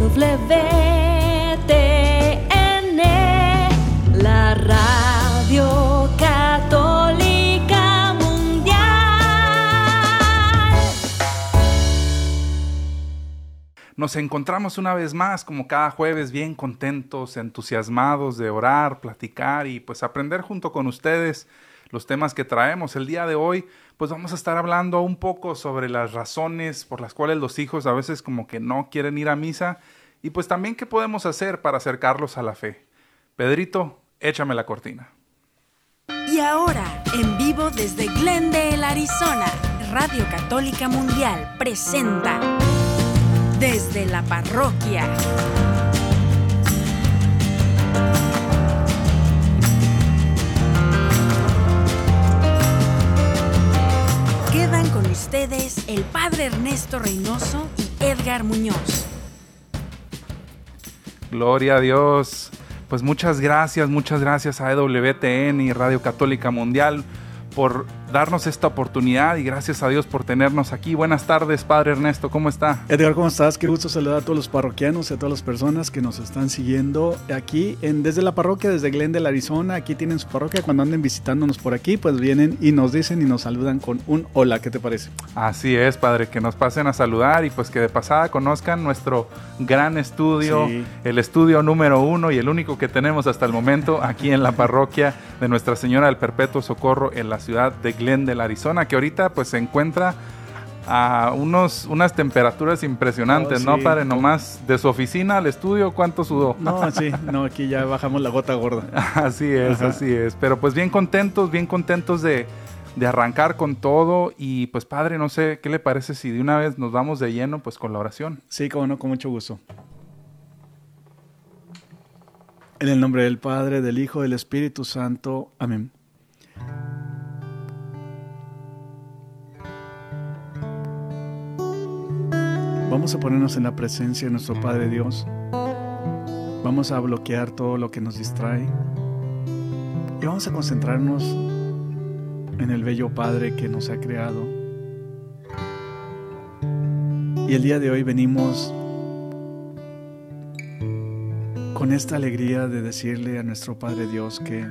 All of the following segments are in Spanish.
WTN, la radio católica mundial. Nos encontramos una vez más, como cada jueves, bien contentos, entusiasmados de orar, platicar y pues aprender junto con ustedes los temas que traemos. El día de hoy, pues vamos a estar hablando un poco sobre las razones por las cuales los hijos a veces como que no quieren ir a misa y pues también qué podemos hacer para acercarlos a la fe. Pedrito, échame la cortina. Y ahora, en vivo desde Glendale, Arizona, Radio Católica Mundial presenta Desde la Parroquia. Ustedes el Padre Ernesto Reynoso y Edgar Muñoz. Gloria a Dios. Pues muchas gracias, muchas gracias a EWTN y Radio Católica Mundial por darnos esta oportunidad y gracias a Dios por tenernos aquí. Buenas tardes, Padre Ernesto, ¿cómo está? Edgar, ¿cómo estás? Qué gusto saludar a todos los parroquianos y a todas las personas que nos están siguiendo aquí en, desde la parroquia, desde Glendale, Arizona. Aquí tienen su parroquia. Cuando anden visitándonos por aquí, pues vienen y nos dicen y nos saludan con un hola. ¿Qué te parece? Así es, Padre, que nos pasen a saludar y pues que de pasada conozcan nuestro gran estudio, Sí. el estudio número uno y el único que tenemos hasta el momento aquí en la parroquia de Nuestra Señora del Perpetuo Socorro en la ciudad de Glendale, Arizona, que ahorita pues se encuentra a unos, unas temperaturas impresionantes, Oh, ¿no, sí. Padre? Nomás de su oficina al estudio, ¿cuánto sudó? No, sí, no, aquí ya bajamos la gota gorda. Así es, Ajá. así es. Pero pues bien contentos, bien contentos de, de arrancar con todo. Y pues padre, no sé, ¿qué le parece si de una vez nos vamos de lleno pues con la oración? Sí, como no, con mucho gusto. En el nombre del Padre, del Hijo, del Espíritu Santo. Amén. Vamos a ponernos en la presencia de nuestro Padre Dios. Vamos a bloquear todo lo que nos distrae. Y vamos a concentrarnos en el bello Padre que nos ha creado. Y el día de hoy venimos con esta alegría de decirle a nuestro Padre Dios que,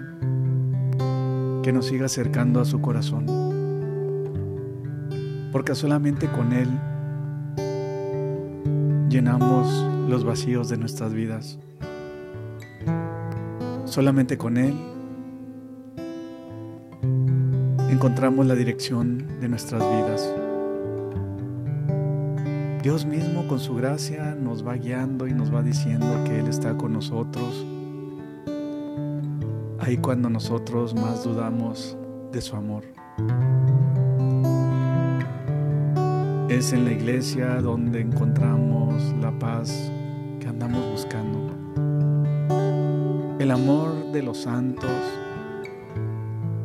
que nos siga acercando a su corazón. Porque solamente con Él llenamos los vacíos de nuestras vidas. Solamente con Él encontramos la dirección de nuestras vidas. Dios mismo con su gracia nos va guiando y nos va diciendo que Él está con nosotros. Ahí cuando nosotros más dudamos de su amor. Es en la iglesia donde encontramos la paz que andamos buscando. El amor de los santos,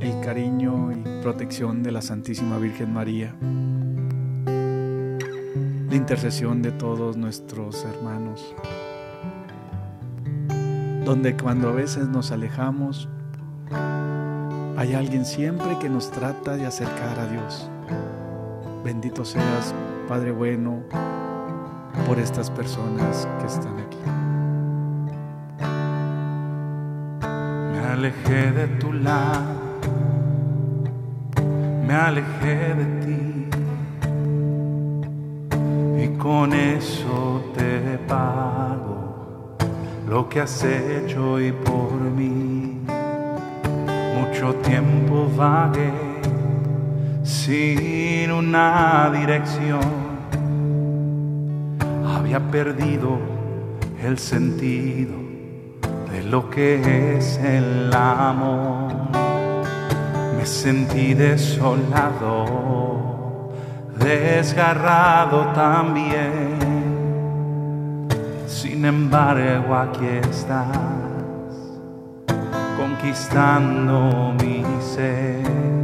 el cariño y protección de la Santísima Virgen María la intercesión de todos nuestros hermanos, donde cuando a veces nos alejamos, hay alguien siempre que nos trata de acercar a Dios. Bendito seas, Padre bueno, por estas personas que están aquí. Me alejé de tu lado, me alejé de ti. Y con eso te pago lo que has hecho hoy por mí. Mucho tiempo vagué sin una dirección. Había perdido el sentido de lo que es el amor. Me sentí desolado, desgarrado también. Sin embargo, aquí estás, conquistando mi ser.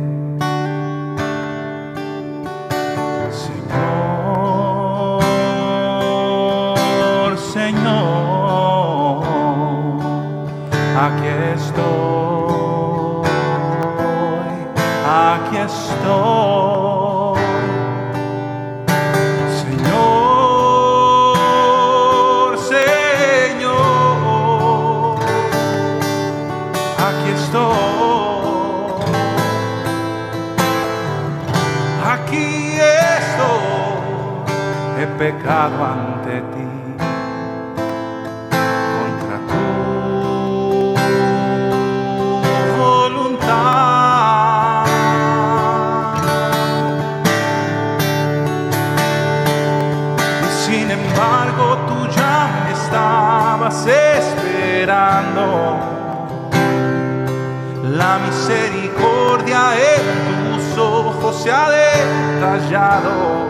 Pecado ante ti. Contra tu voluntad. Y sin embargo tú ya me estabas esperando. La misericordia en tus ojos se ha detallado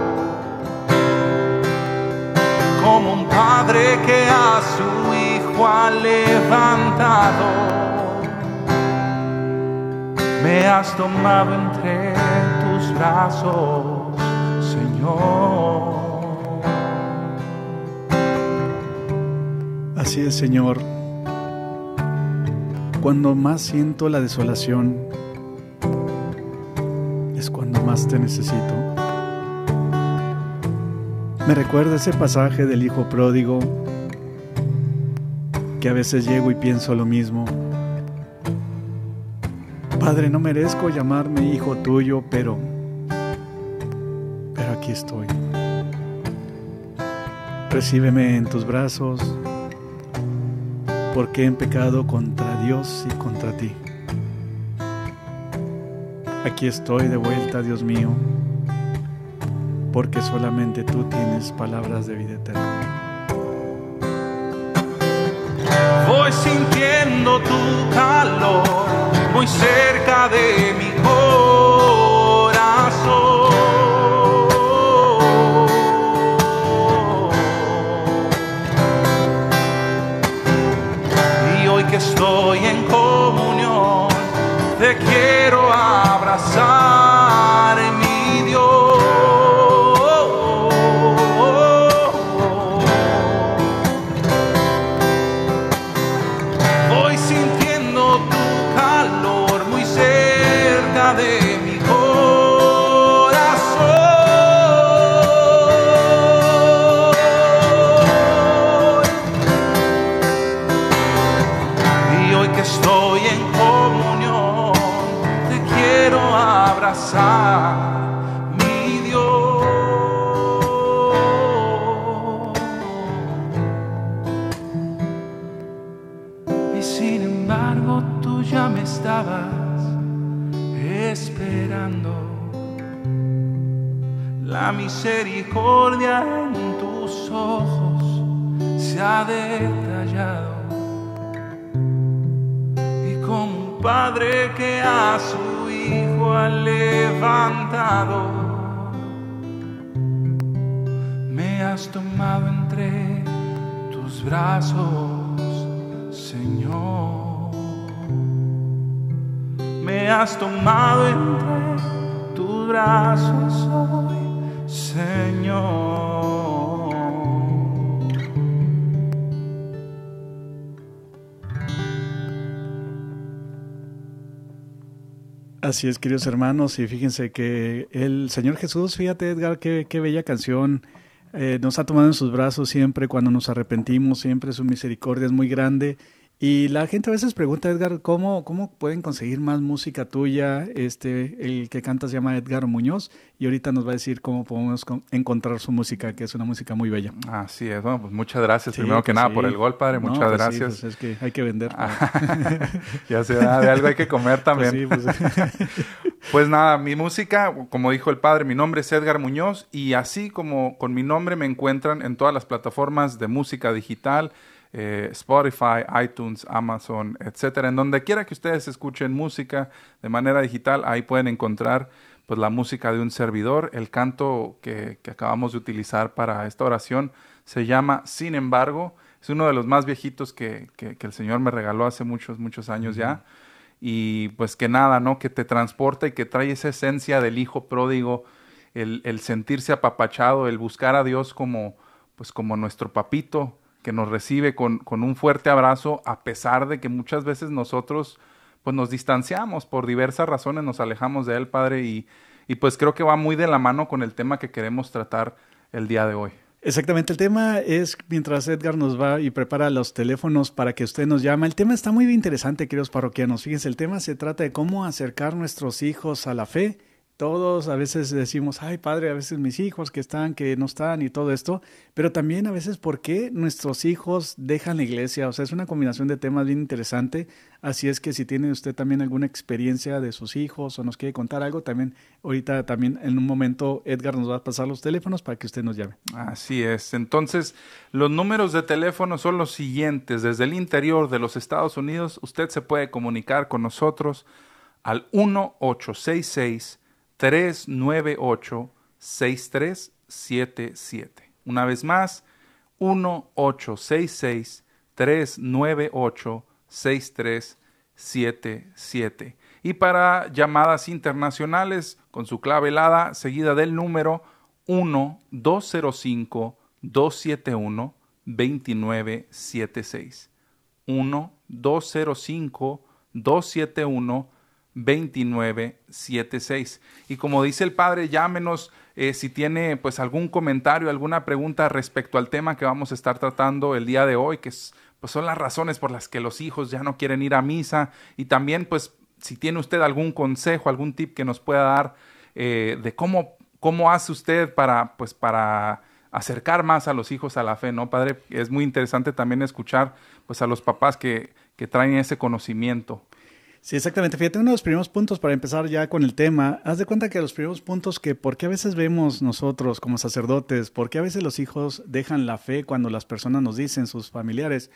padre que a su hijo ha levantado. Me has tomado entre tus brazos, Señor. Así es, Señor. Cuando más siento la desolación, es cuando más te necesito. Me recuerda ese pasaje del Hijo Pródigo, que a veces llego y pienso lo mismo. Padre, no merezco llamarme hijo tuyo, pero, pero aquí estoy. Recíbeme en tus brazos, porque he pecado contra Dios y contra ti. Aquí estoy de vuelta, Dios mío, porque solamente tú tienes palabras de vida eterna. Voy sintiendo tu calor muy cerca de mi corazón. Tomado entre tus brazos Señor. Así es, queridos hermanos, y fíjense que el Señor Jesús, fíjate Edgar, qué, qué bella canción, eh, nos ha tomado en sus brazos siempre cuando nos arrepentimos, siempre su misericordia es muy grande. Y la gente a veces pregunta, Edgar, ¿cómo, cómo pueden conseguir más música tuya? Este, el que canta se llama Edgar Muñoz y ahorita nos va a decir cómo podemos con- encontrar su música, que es una música muy bella. Así es, bueno, pues muchas gracias Sí, primero que pues nada sí. por el gol, padre, No, muchas pues sí, gracias. pues es que hay que vender. ya se da, de algo hay que comer también. Pues nada, mi música, como dijo el padre, mi nombre es Edgar Muñoz y así como con mi nombre me encuentran en todas las plataformas de música digital, eh, Spotify, iTunes, Amazon, etcétera. En donde quiera que ustedes escuchen música de manera digital, ahí pueden encontrar pues la música de un servidor. El canto que, que acabamos de utilizar para esta oración se llama Sin embargo. Es uno de los más viejitos que, que- que el Señor me regaló hace muchos, muchos años ya y pues que nada, ¿no? Que te transporta y que trae esa esencia del hijo pródigo, el, el sentirse apapachado, el buscar a Dios como, pues como nuestro papito, que nos recibe con, con un fuerte abrazo, a pesar de que muchas veces nosotros pues nos distanciamos por diversas razones, nos alejamos de Él, Padre, y, y pues creo que va muy de la mano con el tema que queremos tratar el día de hoy. Exactamente, el tema es mientras Edgar nos va y prepara los teléfonos para que usted nos llame. El tema está muy interesante, queridos parroquianos. Fíjense, el tema se trata de cómo acercar nuestros hijos a la fe todos a veces decimos, ay padre, a veces mis hijos que están, que no están y todo esto, pero también a veces por qué nuestros hijos dejan la iglesia, o sea, es una combinación de temas bien interesante, así es que si tiene usted también alguna experiencia de sus hijos o nos quiere contar algo, también ahorita también en un momento Edgar nos va a pasar los teléfonos para que usted nos llame. Así es, entonces los números de teléfono son los siguientes, desde el interior de los Estados Unidos usted se puede comunicar con nosotros al 1866 398-6377. Una vez más, 1-866-398-6377. Y para llamadas internacionales, con su clave helada, seguida del número 1-205-271-2976. 1-205-271-2976. 2976. Y como dice el Padre, llámenos eh, si tiene pues algún comentario, alguna pregunta respecto al tema que vamos a estar tratando el día de hoy, que pues son las razones por las que los hijos ya no quieren ir a misa y también pues si tiene usted algún consejo, algún tip que nos pueda dar eh, de cómo, cómo hace usted para pues para acercar más a los hijos a la fe, ¿no, Padre? Es muy interesante también escuchar pues a los papás que, que traen ese conocimiento. Sí, exactamente. Fíjate, uno de los primeros puntos para empezar ya con el tema, haz de cuenta que los primeros puntos que, ¿por qué a veces vemos nosotros como sacerdotes, por qué a veces los hijos dejan la fe cuando las personas nos dicen, sus familiares,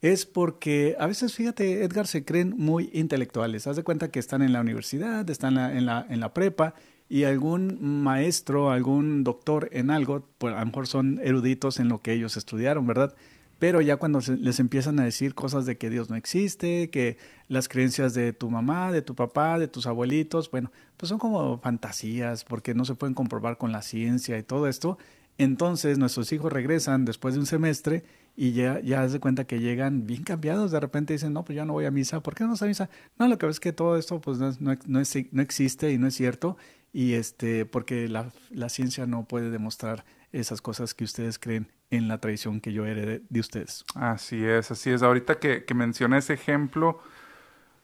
es porque a veces, fíjate, Edgar, se creen muy intelectuales. Haz de cuenta que están en la universidad, están en la, en la, prepa y algún maestro, algún doctor en algo, pues a lo mejor son eruditos en lo que ellos estudiaron, ¿verdad? Pero ya cuando les empiezan a decir cosas de que Dios no existe, que las creencias de tu mamá, de tu papá, de tus abuelitos, bueno, pues son como fantasías porque no se pueden comprobar con la ciencia y todo esto. Entonces nuestros hijos regresan después de un semestre y ya, ya de cuenta que llegan bien cambiados. De repente dicen, no, pues ya no voy a misa. ¿Por qué no vas a misa? No, lo que ves es que todo esto pues no, no existe y no es cierto. Y este, porque la, la ciencia no puede demostrar esas cosas que ustedes creen en la tradición que yo heredé de ustedes. Así es, así es. Ahorita que, que mencioné ese ejemplo,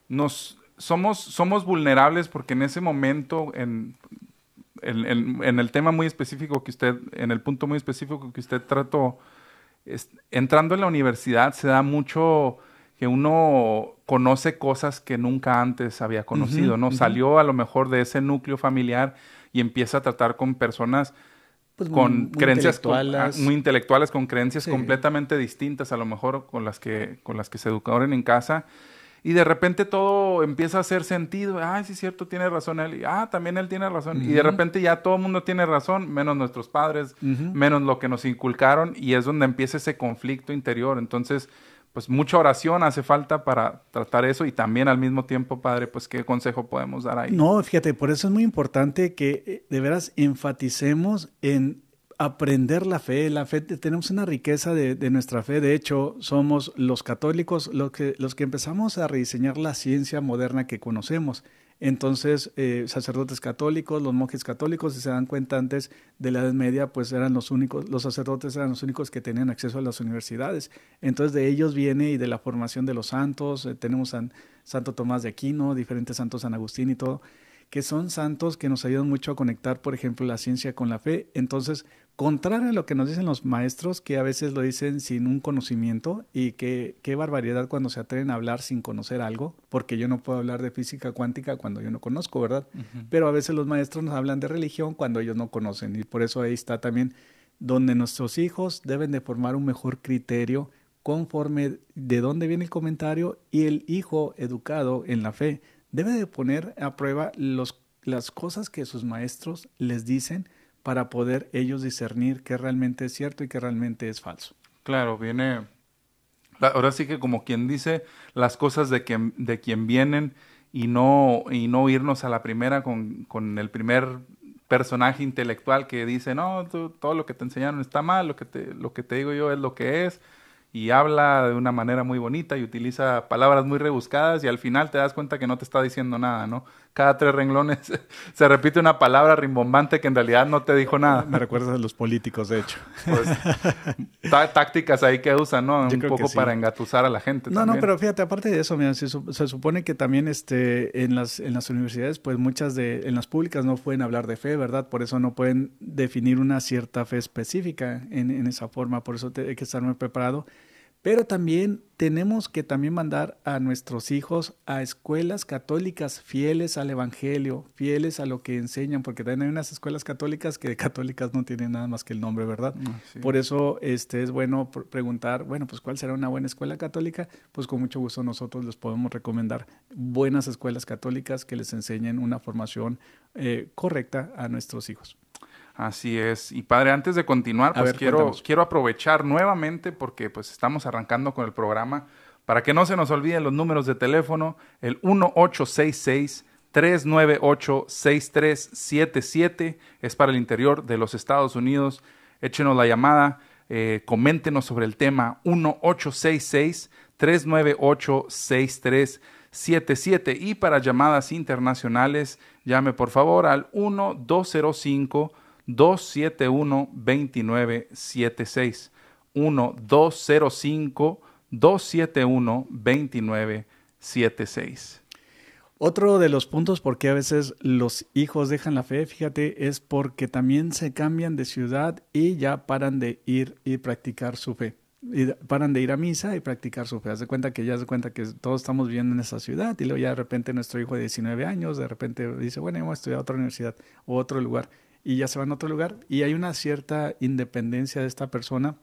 nos somos, somos vulnerables porque en ese momento, en, en, en, el tema muy específico que usted, en el punto muy específico que usted trató, entrando en la universidad se da mucho que uno conoce cosas que nunca antes había conocido, ¿no? Salió a lo mejor de ese núcleo familiar y empieza a tratar con personas pues con creencias ah, muy intelectuales, con creencias completamente distintas a lo mejor con las que, con las que se educaron en casa. Y de repente todo empieza a hacer sentido. Ah, sí, es cierto, tiene razón él. Ah, también él tiene razón. Y de repente ya todo el mundo tiene razón, menos nuestros padres, menos lo que nos inculcaron. Y es donde empieza ese conflicto interior. Entonces, pues mucha oración hace falta para tratar eso y también al mismo tiempo, Padre, pues qué consejo podemos dar ahí. No, fíjate, por eso es muy importante que eh, de veras enfaticemos en aprender la fe. La fe, tenemos una riqueza de, de, nuestra fe. De hecho, somos los católicos los que, los que empezamos a rediseñar la ciencia moderna que conocemos. Entonces, eh, sacerdotes católicos, los monjes católicos, si se dan cuenta antes de la Edad Media, pues eran los únicos, los sacerdotes eran los únicos que tenían acceso a las universidades. Entonces, de ellos viene y de la formación de los santos, eh, tenemos a Santo Tomás de Aquino, diferentes santos San Agustín y todo, que son santos que nos ayudan mucho a conectar, por ejemplo, la ciencia con la fe. Entonces, contrario a lo que nos dicen los maestros, que a veces lo dicen sin un conocimiento y que qué barbaridad cuando se atreven a hablar sin conocer algo, porque yo no puedo hablar de física cuántica cuando yo no conozco, ¿verdad? Pero a veces los maestros nos hablan de religión cuando ellos no conocen y por eso ahí está también donde nuestros hijos deben de formar un mejor criterio conforme de dónde viene el comentario y el hijo educado en la fe debe de poner a prueba los, las cosas que sus maestros les dicen para poder ellos discernir qué realmente es cierto y qué realmente es falso. Claro, viene, ahora sí que como quien dice las cosas de quien, de quien vienen y no, y no irnos a la primera con, con el primer personaje intelectual que dice, no, todo lo que te enseñaron está mal, lo que te, lo que te digo yo es lo que es, y habla de una manera muy bonita y utiliza palabras muy rebuscadas y al final te das cuenta que no te está diciendo nada, ¿no? Cada tres renglones se repite una palabra rimbombante que en realidad no te dijo nada. Me recuerdas a los políticos, de hecho. Pues, tácticas ahí que usan, ¿no? Un poco para engatusar a la gente. No, no, pero fíjate, aparte de eso, mira, se, se, supone que también este, en, las, en las universidades, pues muchas de, en las públicas no pueden hablar de fe, ¿verdad? Por eso no pueden definir una cierta fe específica en, en esa forma, por eso te, hay que estar muy preparado. Pero también tenemos que también mandar a nuestros hijos a escuelas católicas fieles al Evangelio, fieles a lo que enseñan, porque también hay unas escuelas católicas que de católicas no tienen nada más que el nombre, ¿verdad? Ah, Por eso este, es bueno preguntar, bueno, pues ¿cuál será una buena escuela católica? Pues con mucho gusto nosotros les podemos recomendar buenas escuelas católicas que les enseñen una formación eh, correcta a nuestros hijos. Así es. Y padre, antes de continuar, pues quiero, quiero aprovechar nuevamente porque pues estamos arrancando con el programa para que no se nos olviden los números de teléfono, el 1866 398 6377 es para el interior de los Estados Unidos. Échenos la llamada, eh, coméntenos sobre el tema 1866 398 6377 y para llamadas internacionales llame por favor al 1205 271-2976. 1-205-271-2976. Otro de los puntos por qué a veces los hijos dejan la fe, fíjate, es porque también se cambian de ciudad y ya paran de ir y practicar su fe. Y paran de ir a misa y practicar su fe. Haz de cuenta que ya se cuenta que todos estamos viviendo en esa ciudad y luego ya de repente nuestro hijo de 19 años de repente dice, bueno, vamos a estudiar a otra universidad o otro lugar y ya se van a otro lugar. Y hay una cierta independencia de esta persona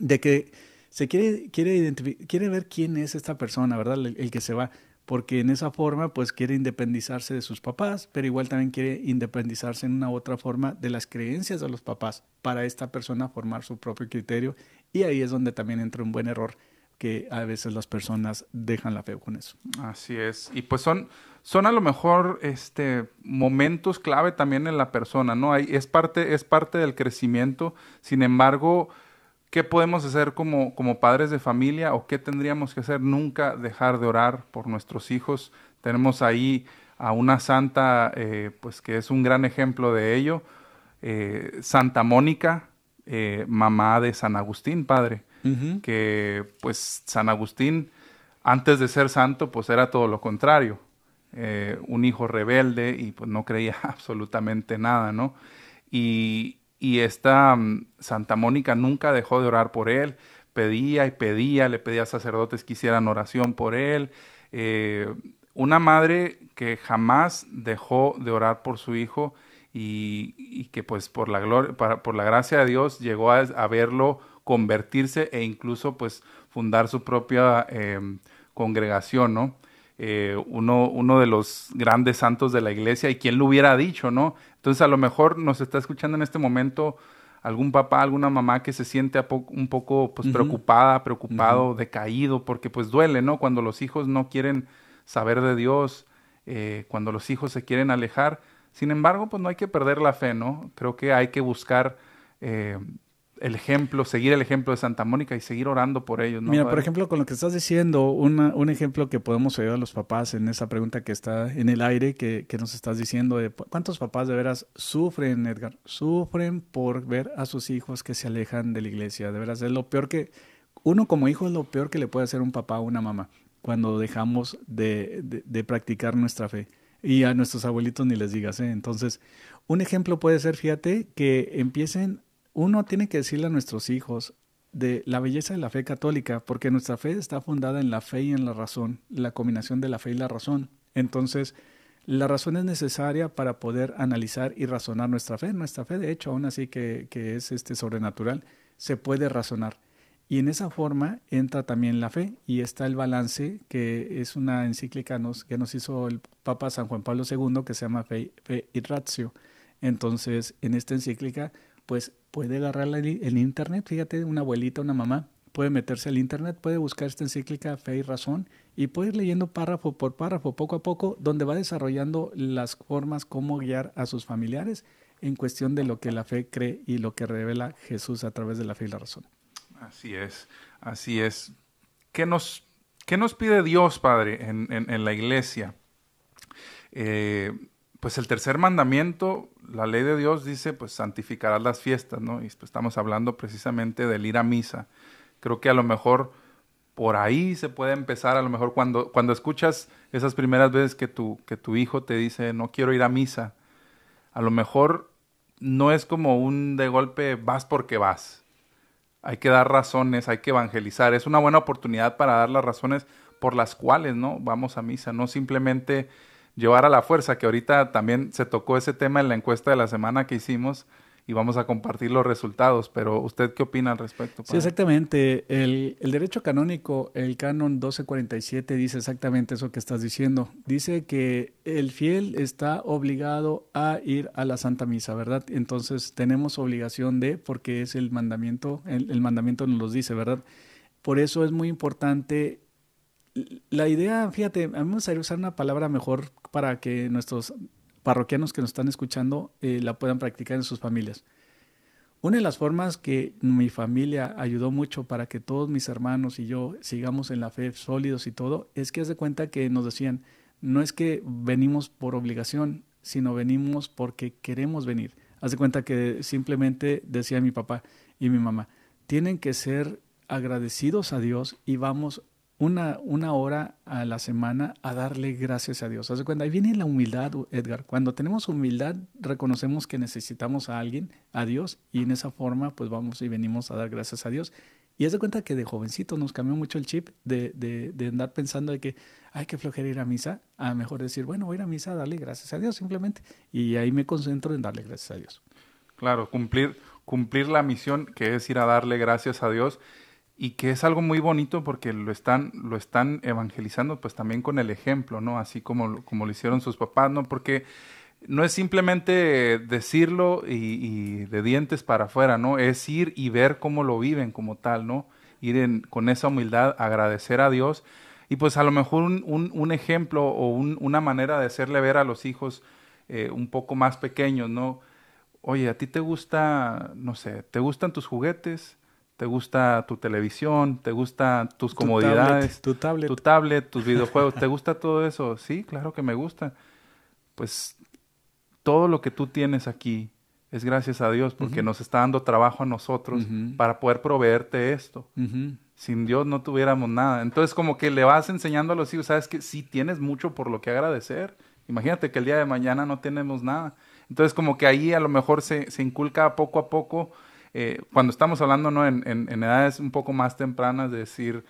de que se quiere, quiere, quiere ver quién es esta persona, ¿verdad? El, que se va. Porque en esa forma, pues quiere independizarse de sus papás, pero igual también quiere independizarse en una otra forma de las creencias de los papás para esta persona formar su propio criterio. Y ahí es donde también entra un buen error que a veces las personas dejan la fe con eso. Así es. Y pues son, son a lo mejor este, momentos clave también en la persona, ¿no? Hay, es, parte, es parte del crecimiento. Sin embargo, ¿qué podemos hacer como, como padres de familia o qué tendríamos que hacer? Nunca dejar de orar por nuestros hijos. Tenemos ahí a una santa, eh, pues que es un gran ejemplo de ello, eh, Santa Mónica, eh, mamá de San Agustín, padre, que pues San Agustín, antes de ser santo, pues era todo lo contrario eh, un hijo rebelde y pues no creía absolutamente nada, ¿no? Y, esta mm, Santa Mónica nunca dejó de orar por él, pedía y pedía, le pedía a sacerdotes que hicieran oración por él. Eh, una madre que jamás dejó de orar por su hijo y, que pues por la, gloria, por la gracia de Dios llegó a, verlo convertirse e incluso pues fundar su propia eh, congregación, ¿no? Eh, uno, uno de los grandes santos de la iglesia y quién lo hubiera dicho, ¿no? Entonces a lo mejor nos está escuchando en este momento algún papá, alguna mamá que se siente un poco pues, preocupada, preocupado, decaído, porque pues duele, ¿no? Cuando los hijos no quieren saber de Dios, eh, cuando los hijos se quieren alejar. Sin embargo, pues no hay que perder la fe, ¿no? Creo que hay que buscar eh, el ejemplo, seguir el ejemplo de Santa Mónica y seguir orando por ellos. Mira, por ejemplo, con lo que estás diciendo, un ejemplo que podemos ayudar a los papás en esa pregunta que está en el aire, que, que, nos estás diciendo, de cuántos papás de veras sufren, Edgar, sufren por ver a sus hijos que se alejan de la iglesia. De veras, es lo peor que, uno como hijo es lo peor que le puede hacer un papá o una mamá cuando dejamos de, de, practicar nuestra fe. Y a nuestros abuelitos ni les digas, ¿eh? Entonces, un ejemplo puede ser, fíjate, que empiecen uno tiene que decirle a nuestros hijos de la belleza de la fe católica, porque nuestra fe está fundada en la fe y en la razón, la combinación de la fe y la razón. Entonces, la razón es necesaria para poder analizar y razonar nuestra fe. Nuestra fe, de hecho, aún así que, es este sobrenatural, se puede razonar. Y en esa forma entra también la fe y está el balance, que es una encíclica que nos hizo el Papa San Juan Pablo II, que se llama Fe, fe y Ratio. Entonces, en esta encíclica pues puede agarrar el internet, fíjate, una abuelita, una mamá, puede meterse al internet, puede buscar esta encíclica Fe y Razón y puede ir leyendo párrafo por párrafo, poco a poco, donde va desarrollando las formas cómo guiar a sus familiares en cuestión de lo que la fe cree y lo que revela Jesús a través de la fe y la razón. Así es, así es. ¿Qué nos, qué nos pide Dios, Padre, en, en, en la iglesia? Eh, pues el tercer mandamiento, la ley de Dios dice, pues santificarás las fiestas, ¿no? Y pues, estamos hablando precisamente del ir a misa. Creo que a lo mejor por ahí se puede empezar, a lo mejor cuando, cuando escuchas esas primeras veces que tu, que tu hijo te dice, no quiero ir a misa, a lo mejor no es como un de golpe vas porque vas. Hay que dar razones, hay que evangelizar. Es una buena oportunidad para dar las razones por las cuales, ¿no? Vamos a misa, no simplemente llevar a la fuerza, que ahorita también se tocó ese tema en la encuesta de la semana que hicimos y vamos a compartir los resultados, pero ¿usted qué opina al respecto? Sí, exactamente. El, el, derecho canónico, el canon 1247, dice exactamente eso que estás diciendo. Dice que el fiel está obligado a ir a la Santa Misa, ¿verdad? Entonces tenemos obligación de, porque es el mandamiento, el, el mandamiento nos lo dice, ¿verdad? Por eso es muy importante la idea, fíjate, a mí me gustaría usar una palabra mejor para que nuestros parroquianos que nos están escuchando eh, la puedan practicar en sus familias. Una de las formas que mi familia ayudó mucho para que todos mis hermanos y yo sigamos en la fe sólidos y todo, es que haz de cuenta que nos decían, no es que venimos por obligación, sino venimos porque queremos venir. Haz de cuenta que simplemente decía mi papá y mi mamá, tienen que ser agradecidos a Dios y vamos una, una hora a la semana a darle gracias a Dios. Haz de cuenta, ahí viene la humildad, Edgar. Cuando tenemos humildad, reconocemos que necesitamos a alguien, a Dios, y en esa forma, pues vamos y venimos a dar gracias a Dios. Y haz de cuenta que de jovencito nos cambió mucho el chip de, de, de andar pensando de que hay que flojera ir a misa, a mejor decir, bueno, voy a ir a misa a darle gracias a Dios simplemente. Y ahí me concentro en darle gracias a Dios. Claro, cumplir, cumplir la misión que es ir a darle gracias a Dios y que es algo muy bonito porque lo están, lo están evangelizando pues también con el ejemplo, ¿no? Así como, como lo hicieron sus papás, ¿no? Porque no es simplemente decirlo y, de dientes para afuera, ¿no? Es ir y ver cómo lo viven como tal, ¿no? Ir en, con esa humildad, agradecer a Dios y pues a lo mejor un, un, un ejemplo o un, una manera de hacerle ver a los hijos eh, un poco más pequeños, ¿no? Oye, ¿a ti te gusta, no sé, te gustan tus juguetes? Te gusta tu televisión, te gustan tus comodidades, tu tablet, tu tablet, tus videojuegos, ¿te gusta todo eso? Sí, claro que me gusta. Pues todo lo que tú tienes aquí es gracias a Dios porque uh -huh. nos está dando trabajo a nosotros uh -huh. para poder proveerte esto. Uh -huh. Sin Dios no tuviéramos nada. Entonces como que le vas enseñando a los hijos, sabes que sí tienes mucho por lo que agradecer. Imagínate que el día de mañana no tenemos nada. Entonces como que ahí a lo mejor se, se inculca poco a poco eh, cuando estamos hablando ¿no? en, en, en, edades un poco más tempranas, de decir,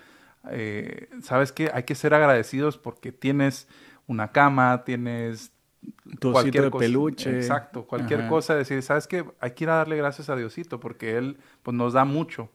eh, ¿sabes qué? Hay que ser agradecidos porque tienes una cama, tienes tu cualquier de cosa, peluche. Exacto, cualquier Ajá. cosa, decir, ¿sabes qué? Hay que ir a darle gracias a Diosito porque Él pues, nos da mucho.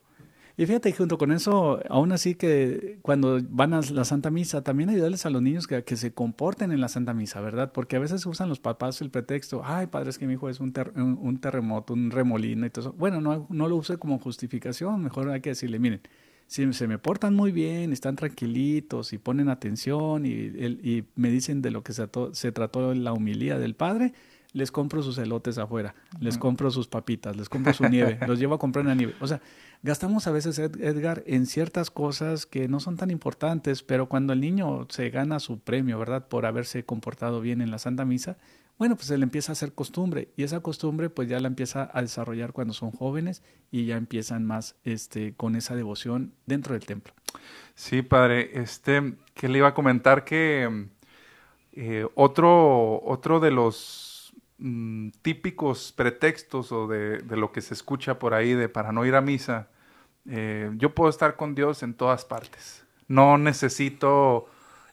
Y fíjate, junto con eso, aún así que cuando van a la Santa Misa, también ayudarles a los niños que, que se comporten en la Santa Misa, ¿verdad? Porque a veces usan los papás el pretexto, ay, padre, es que mi hijo es un, ter un, un terremoto, un remolino y todo eso. Bueno, no, no lo use como justificación, mejor hay que decirle, miren, si se me portan muy bien, están tranquilitos y ponen atención y, y me dicen de lo que se, se trató la humilía del padre, les compro sus elotes afuera, les compro sus papitas, les compro su nieve, los llevo a comprar en la nieve. O sea, gastamos a veces, Edgar, en ciertas cosas que no son tan importantes, pero cuando el niño se gana su premio, ¿verdad? Por haberse comportado bien en la Santa Misa, bueno, pues se le empieza a hacer costumbre y esa costumbre pues ya la empieza a desarrollar cuando son jóvenes y ya empiezan más este, con esa devoción dentro del templo. Sí, padre, este, que le iba a comentar que eh, otro, otro de los mm, típicos pretextos o de, de, lo que se escucha por ahí de para no ir a misa, eh, yo puedo estar con Dios en todas partes. No necesito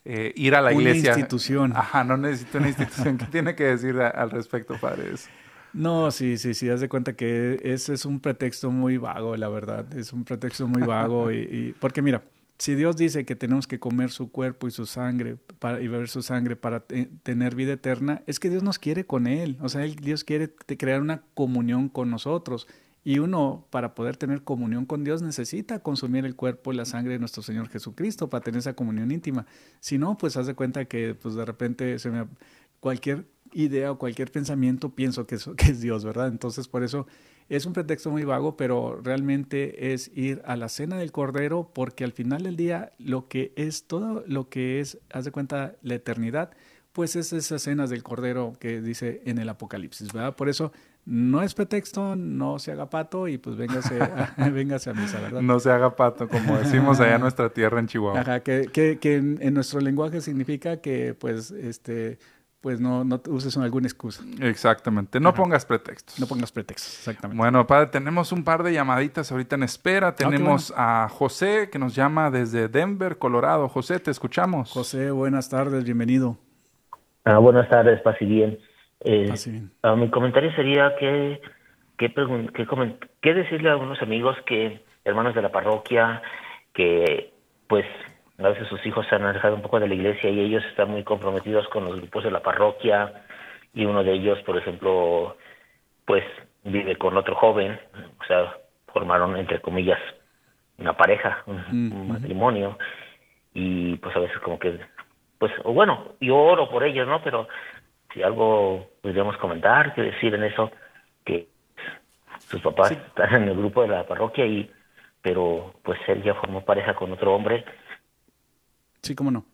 eh, ir a la una iglesia. Una institución. Ajá, no necesito una institución. ¿Qué tiene que decir a, al respecto, padres? No, sí, sí, sí, haz de cuenta que ese es un pretexto muy vago, la verdad. Es un pretexto muy vago y, y porque mira, si Dios dice que tenemos que comer su cuerpo y su sangre para, y beber su sangre para te, tener vida eterna, es que Dios nos quiere con Él. O sea, Dios quiere crear una comunión con nosotros. Y uno, para poder tener comunión con Dios, necesita consumir el cuerpo y la sangre de nuestro Señor Jesucristo para tener esa comunión íntima. Si no, pues haz de cuenta que pues de repente se me, cualquier idea o cualquier pensamiento pienso que es, que es Dios, ¿verdad? Entonces, por eso es un pretexto muy vago, pero realmente es ir a la cena del Cordero porque al final del día lo que es todo lo que es, haz de cuenta, la eternidad, pues es esas cenas del Cordero que dice en el Apocalipsis, ¿verdad? Por eso no es pretexto, no se haga pato y pues véngase a, véngase a misa, ¿verdad? No se haga pato, como decimos allá en nuestra tierra en Chihuahua. Ajá, que, que, que en, en nuestro lenguaje significa que pues este pues no, no uses alguna excusa. Exactamente, no Ajá. pongas pretextos. No pongas pretextos, exactamente. Bueno, padre, tenemos un par de llamaditas ahorita en espera. qué Tenemos a José que nos llama desde Denver, Colorado. José, te escuchamos. José, buenas tardes, bienvenido. Ah, buenas tardes, paz y bien. Eh, bien. ah, mi comentario sería que, que, que, decirle a algunos amigos que, hermanos de la parroquia, que pues a veces sus hijos se han alejado un poco de la iglesia y ellos están muy comprometidos con los grupos de la parroquia y uno de ellos, por ejemplo, pues vive con otro joven, o sea, formaron entre comillas una pareja, un, Mm, matrimonio y pues a veces como que pues o bueno yo oro por ellos no pero si algo podríamos comentar que decir en eso que sus papás están en el grupo de la parroquia y pero pues él ya formó pareja con otro hombre Sí, cómo no.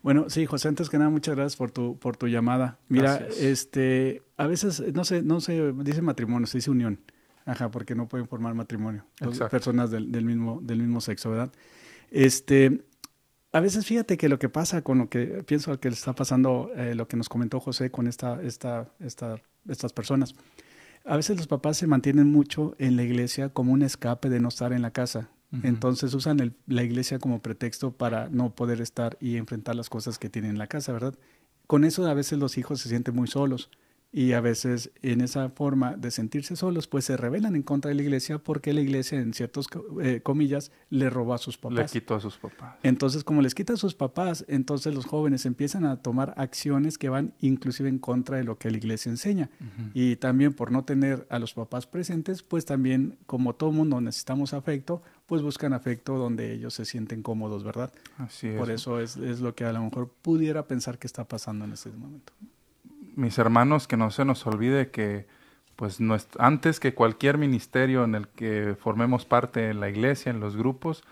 Bueno, sí, José, antes que nada, muchas gracias por tu, por tu llamada. Mira, Gracias. este, a veces no se, no se dice matrimonio, se dice unión. Ajá, porque no pueden formar matrimonio. Dos personas del, del mismo, del mismo sexo, ¿verdad? Este, a veces fíjate que lo que pasa con lo que pienso que le está pasando, eh, lo que nos comentó José con esta, esta, esta, estas personas. A veces los papás se mantienen mucho en la iglesia como un escape de no estar en la casa. Entonces usan el- la iglesia como pretexto para no poder estar y enfrentar las cosas que tienen en la casa, ¿verdad? Con eso a veces los hijos se sienten muy solos y a veces en esa forma de sentirse solos pues se rebelan en contra de la iglesia porque la iglesia en ciertas comillas le robó a sus Le papás. quito a sus papás. Entonces, como les quita a sus papás, entonces los jóvenes empiezan a tomar acciones que van inclusive en contra de lo que la iglesia enseña. Y también por no tener a los papás presentes, pues también, como todo mundo necesitamos afecto, pues buscan afecto donde ellos se sienten cómodos, ¿verdad? Así es. Por eso es, es lo que a lo mejor pudiera pensar que está pasando en este momento. Mis hermanos, que no se nos olvide que, pues, antes que cualquier ministerio en el que formemos parte en la iglesia, en los grupos,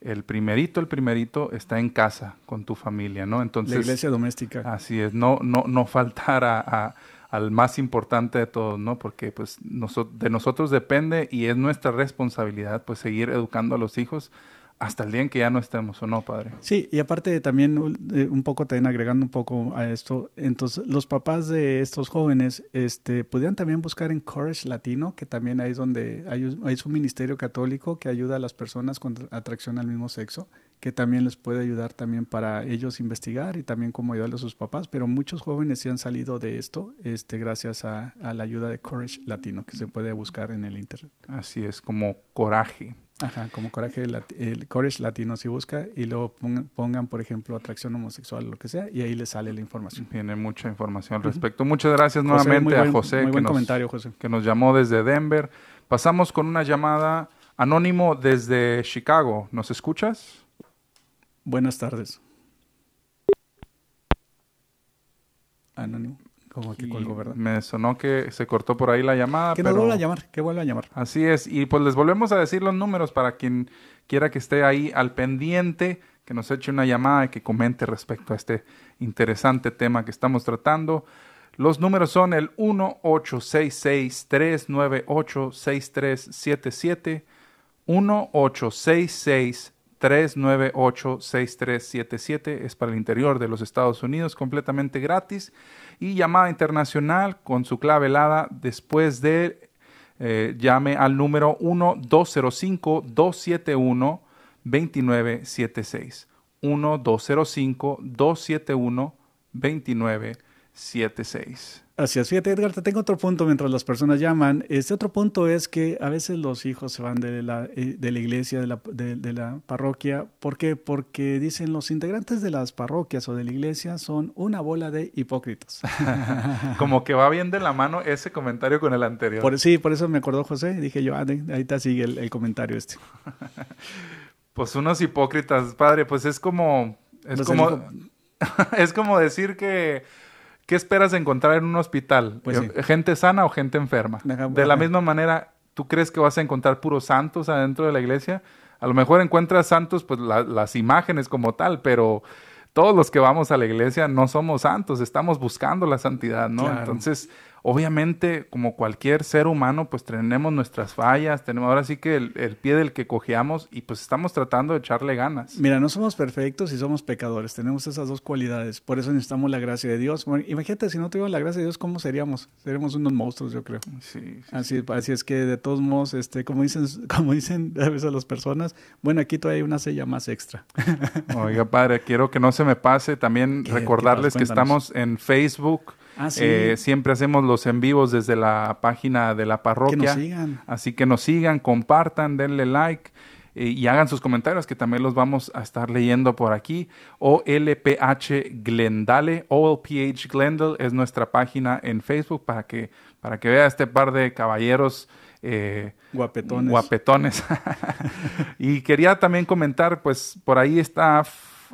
el primerito, el primerito está en casa con tu familia, ¿no? Entonces, la iglesia doméstica. así es, no, no, no faltar a, a- al más importante de todos, ¿no? Porque, pues, noso- de nosotros depende y es nuestra responsabilidad, pues, seguir educando a los hijos hasta el día en que ya no estemos, ¿o no, padre? Sí, y aparte también eh, un poco también agregando un poco a esto, entonces los papás de estos jóvenes este pudieran también buscar en Courage Latino, que también ahí es donde hay, hay un ministerio católico que ayuda a las personas con atracción al mismo sexo, que también les puede ayudar también para ellos investigar y también como ayudarle a sus papás, pero muchos jóvenes sí han salido de esto este gracias a, a la ayuda de Courage Latino que se puede buscar en el internet. Así es, como coraje. Ajá, como coraje el Courage Latino si busca y luego pongan, pongan, por ejemplo, atracción homosexual o lo que sea y ahí les sale la información. Tiene mucha información al respecto. Muchas gracias José, nuevamente a José que buen nos, comentario, José. que nos llamó desde Denver. Pasamos con una llamada anónimo desde Chicago. ¿Nos escuchas? Buenas tardes. Anónimo. Como que colgó, ¿verdad? Me sonó que se cortó por ahí la llamada. Que pero vuelva a llamar, que vuelva a llamar. Así es. Y pues les volvemos a decir los números para quien quiera que esté ahí al pendiente, que nos eche una llamada y que comente respecto a este interesante tema que estamos tratando. Los números son el 1-866-398-6377, 1-866-398-6377, es para el interior de los Estados Unidos, completamente gratis, y llamada internacional con su clave helada después de eh, llame al número 1-205-271-2976. 1-205-271-2976. Así es, fíjate Edgar, te tengo otro punto mientras las personas llaman. Este otro punto es que a veces los hijos se van de la, eh, de la iglesia, de la, de, de la parroquia. ¿Por qué? Porque dicen los integrantes de las parroquias o de la iglesia son una bola de hipócritas. Como que va bien de la mano ese comentario con el anterior. Por, sí, por eso me acordó José. Dije yo, ah, ahí te sigue el, el comentario este. Pues unos hipócritas, padre, pues es como... Es Pues como... es como decir que, ¿qué esperas encontrar en un hospital? Pues sí. ¿Gente sana o gente enferma? Deja- de la misma manera, ¿tú crees que vas a encontrar puros santos adentro de la iglesia? A lo mejor encuentras santos, pues la- las imágenes como tal, pero todos los que vamos a la iglesia no somos santos, estamos buscando la santidad, ¿no? Claro. Entonces, obviamente, como cualquier ser humano, pues tenemos nuestras fallas, tenemos ahora sí que el, el pie del que cojeamos y pues estamos tratando de echarle ganas. Mira, no somos perfectos y somos pecadores. Tenemos esas dos cualidades. Por eso necesitamos la gracia de Dios. Bueno, imagínate, si no tuviéramos la gracia de Dios, ¿cómo seríamos? Seríamos unos monstruos, yo creo. Sí, sí, Así, así es que de todos modos, este, como dicen, como dicen a veces las personas, bueno, aquí todavía hay una sella más extra. Oiga, padre, quiero que no se me pase también ¿Qué- recordarles que estamos en Facebook. Ah, sí. Eh, siempre hacemos los en vivos desde la página de la que parroquia. nos sigan. Así que nos sigan, compartan, denle like eh, y hagan sus comentarios que también los vamos a estar leyendo por aquí. OLPH Glendale, OLPH Glendale es nuestra página en Facebook para que, para que vea este par de caballeros. eh, Guapetones. Guapetones. y quería también comentar, pues por ahí está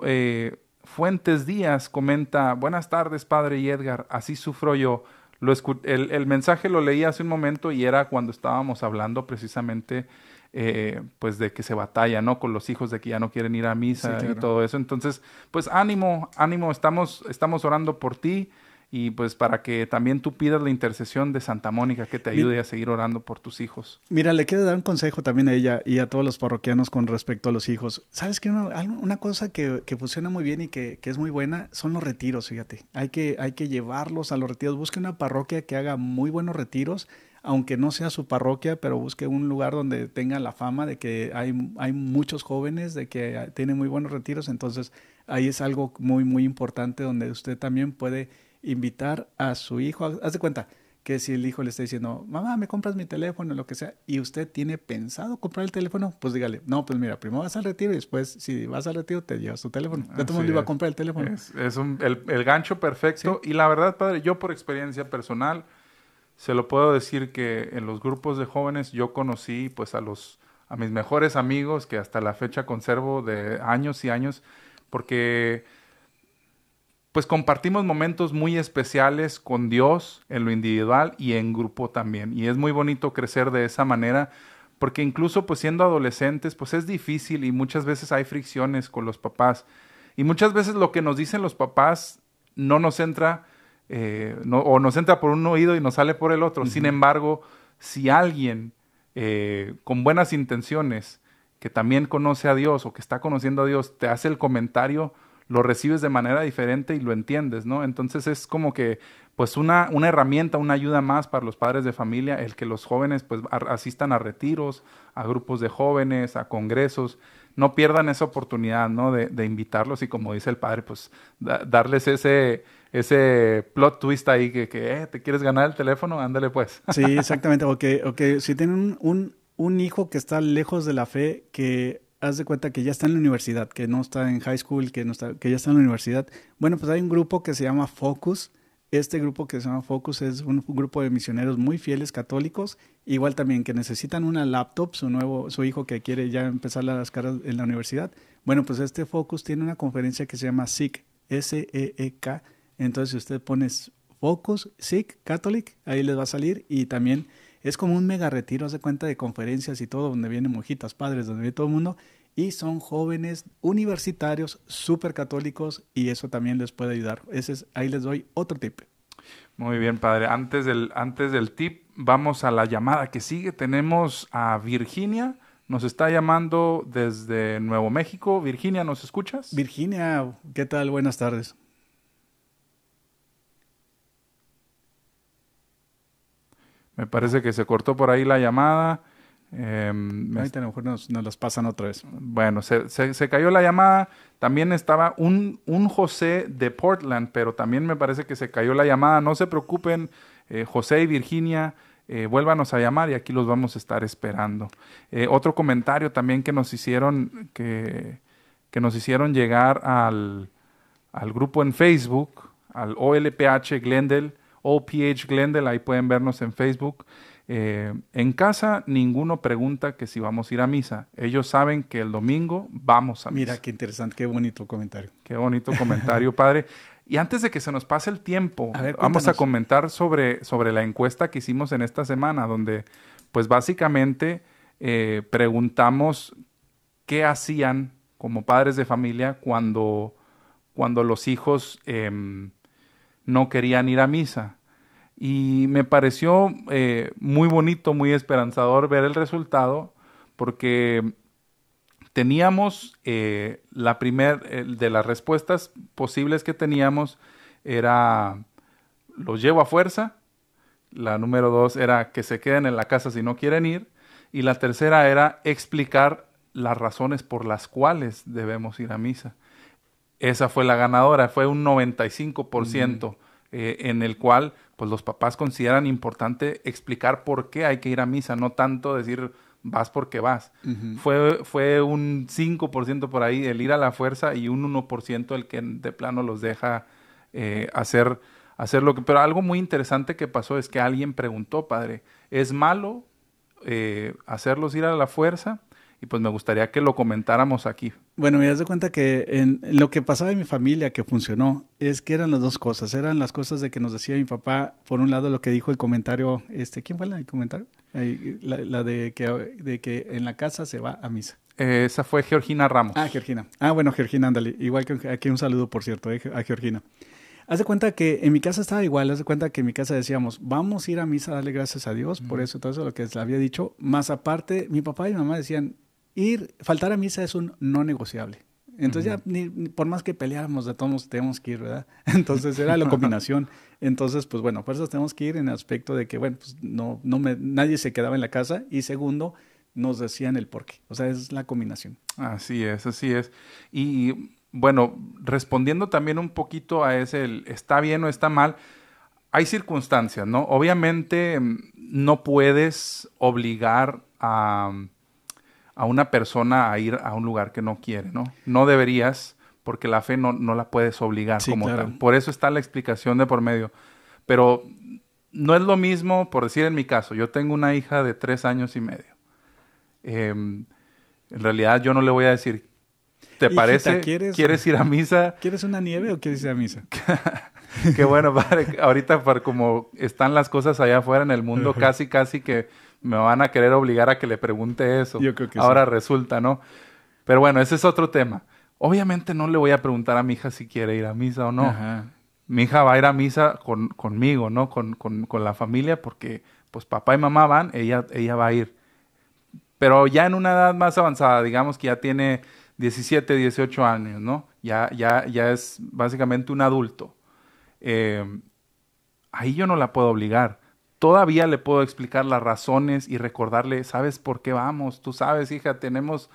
eh, Fuentes Díaz, comenta, buenas tardes, padre y Edgar, así sufro yo. Lo el, el mensaje lo leí hace un momento y era cuando estábamos hablando precisamente eh, pues de que se batalla, ¿no? Con los hijos de que ya no quieren ir a misa Sí, y todo eso. Entonces, pues ánimo, ánimo, estamos, estamos orando por ti y pues para que también tú pidas la intercesión de Santa Mónica que te ayude a seguir orando por tus hijos. Mira, le quiero dar un consejo también a ella y a todos los parroquianos con respecto a los hijos. ¿Sabes qué? Una, una cosa que, que funciona muy bien y que, que es muy buena son los retiros, fíjate. Hay que, hay que llevarlos a los retiros. Busque una parroquia que haga muy buenos retiros, aunque no sea su parroquia, pero busque un lugar donde tenga la fama de que hay, hay muchos jóvenes, de que tienen muy buenos retiros. Entonces, ahí es algo muy, muy importante donde usted también puede invitar a su hijo. Haz de cuenta que si el hijo le está diciendo, mamá, me compras mi teléfono, lo que sea, y usted tiene pensado comprar el teléfono, pues dígale, no, pues mira, primero vas al retiro y después, si vas al retiro, te llevas tu teléfono. De todo Así mundo iba a comprar el teléfono. Es, es un- el, el gancho perfecto. Y la verdad, padre, yo por experiencia personal, se lo puedo decir que en los grupos de jóvenes yo conocí pues a los a mis mejores amigos que hasta la fecha conservo de años y años porque pues compartimos momentos muy especiales con Dios en lo individual y en grupo también. Y es muy bonito crecer de esa manera, porque incluso pues siendo adolescentes, pues es difícil y muchas veces hay fricciones con los papás. Y muchas veces lo que nos dicen los papás no nos entra, eh, no- o nos entra por un oído y nos sale por el otro. Sin embargo, si alguien eh, con buenas intenciones, que también conoce a Dios o que está conociendo a Dios, te hace el comentario, lo recibes de manera diferente y lo entiendes, ¿no? Entonces es como que, pues una, una herramienta, una ayuda más para los padres de familia, el que los jóvenes pues asistan a retiros, a grupos de jóvenes, a congresos, no pierdan esa oportunidad, ¿no? De, de invitarlos y como dice el padre, pues da- darles ese, ese plot twist ahí que, que eh, ¿te quieres ganar el teléfono? Ándale pues. Sí, exactamente. O que, si tienen un, un hijo que está lejos de la fe, que haz de cuenta que ya está en la universidad, que no está en high school, que, no está, que ya está en la universidad. Bueno, pues hay un grupo que se llama Focus. Este grupo que se llama Focus es un grupo de misioneros muy fieles católicos, igual también que necesitan una laptop, su nuevo, su hijo que quiere ya empezar las caras en la universidad. Bueno, pues este Focus tiene una conferencia que se llama SIC, S-E-E-K. Entonces, si usted pone Focus, SIC, Catholic, ahí les va a salir y también es como un mega retiro, haz de cuenta de conferencias y todo, donde vienen monjitas, padres, donde viene todo el mundo, y son jóvenes universitarios, súper católicos, y eso también les puede ayudar. Ese es, ahí les doy otro tip. Muy bien, padre. Antes del, antes del tip, vamos a la llamada que sigue. Tenemos a Virginia. Nos está llamando desde Nuevo México. Virginia, ¿nos escuchas? Virginia, ¿qué tal? Buenas tardes. Me parece que se cortó por ahí la llamada. Eh, me- Ahorita a lo mejor nos, nos las pasan otra vez. Bueno, se, se- se cayó la llamada. También estaba un, un José de Portland, pero también me parece que se cayó la llamada. No se preocupen, eh, José y Virginia, eh, vuélvanos a llamar y aquí los vamos a estar esperando. Eh, otro comentario también que nos hicieron, que, que nos hicieron llegar al, al grupo en Facebook, al OLPH Glendale, OPH Glendale, ahí pueden vernos en Facebook. Eh, en casa ninguno pregunta que si vamos a ir a misa. Ellos saben que el domingo vamos a misa. Mira qué interesante, qué bonito comentario. Qué bonito comentario, padre. Y antes de que se nos pase el tiempo, A ver, vamos a comentar sobre, sobre la encuesta que hicimos en esta semana, donde pues básicamente eh, preguntamos qué hacían como padres de familia cuando, cuando los hijos em, no querían ir a misa. Y me pareció eh, muy bonito, muy esperanzador ver el resultado, porque teníamos eh, la primera de las respuestas posibles que teníamos era los llevo a fuerza, la número dos era que se queden en la casa si no quieren ir, y la tercera era explicar las razones por las cuales debemos ir a misa. Esa fue la ganadora, fue un 95% eh, en el cual pues los papás consideran importante explicar por qué hay que ir a misa, no tanto decir vas porque vas. fue, fue un 5% por ahí el ir a la fuerza y un 1% el que de plano los deja eh, hacer, hacer lo que... Pero algo muy interesante que pasó es que alguien preguntó, padre, ¿es malo eh, hacerlos ir a la fuerza? Y pues me gustaría que lo comentáramos aquí. Bueno, me das de cuenta que en lo que pasaba en mi familia que funcionó es que eran las dos cosas. Eran las cosas de que nos decía mi papá, por un lado lo que dijo el comentario, este, ¿quién fue la- el comentario? La, la de, que, de que en la casa se va a misa. Eh, esa fue Georgina Ramos. Ah, Georgina. Ah, bueno, Georgina, ándale. Igual que aquí un saludo, por cierto, eh, a Georgina. Haz de cuenta que en mi casa estaba igual, haz de cuenta que en mi casa decíamos, vamos a ir a misa darle gracias a Dios, por eso todo eso lo que les había dicho. Más aparte, mi papá y mi mamá decían, ir, faltar a misa es un no negociable. Entonces ya, ni, ni por más que peleáramos, de todos tenemos que ir, ¿verdad? Entonces era la combinación. Entonces, pues bueno, por eso tenemos que ir en el aspecto de que, bueno, pues no, no me, nadie se quedaba en la casa. Y segundo, nos decían el porqué. O sea, es la combinación. Así es, así es. Y bueno, respondiendo también un poquito a ese, el, está bien o está mal, hay circunstancias, ¿no? Obviamente mm, no puedes obligar a, a una persona a ir a un lugar que no quiere, ¿no? No deberías, porque la fe no, no la puedes obligar Sí, como claro. tal. Por eso está la explicación de por medio. Pero no es lo mismo, por decir en mi caso, yo tengo una hija de tres años y medio. Em, en realidad yo no le voy a decir, ¿te Hijita, parece? ¿quieres- ir a misa? ¿Quieres una nieve o quieres ir a misa? Qué bueno, padre. Ahorita, por como están las cosas allá afuera en el mundo, casi, casi que me van a querer obligar a que le pregunte eso. Yo creo que Ahora sí. resulta, ¿no? Pero bueno, ese es otro tema. Obviamente no le voy a preguntar a mi hija si quiere ir a misa o no. Ajá. Mi hija va a ir a misa con, conmigo, ¿no? Con, con- con la familia, porque pues papá y mamá van, ella, ella va a ir. Pero ya en una edad más avanzada, digamos que ya tiene 17, 18 años, ¿no? Ya, ya, ya es básicamente un adulto. Eh, ahí yo no la puedo obligar. Todavía le puedo explicar las razones y recordarle, ¿sabes por qué vamos? Tú sabes, hija, tenemos,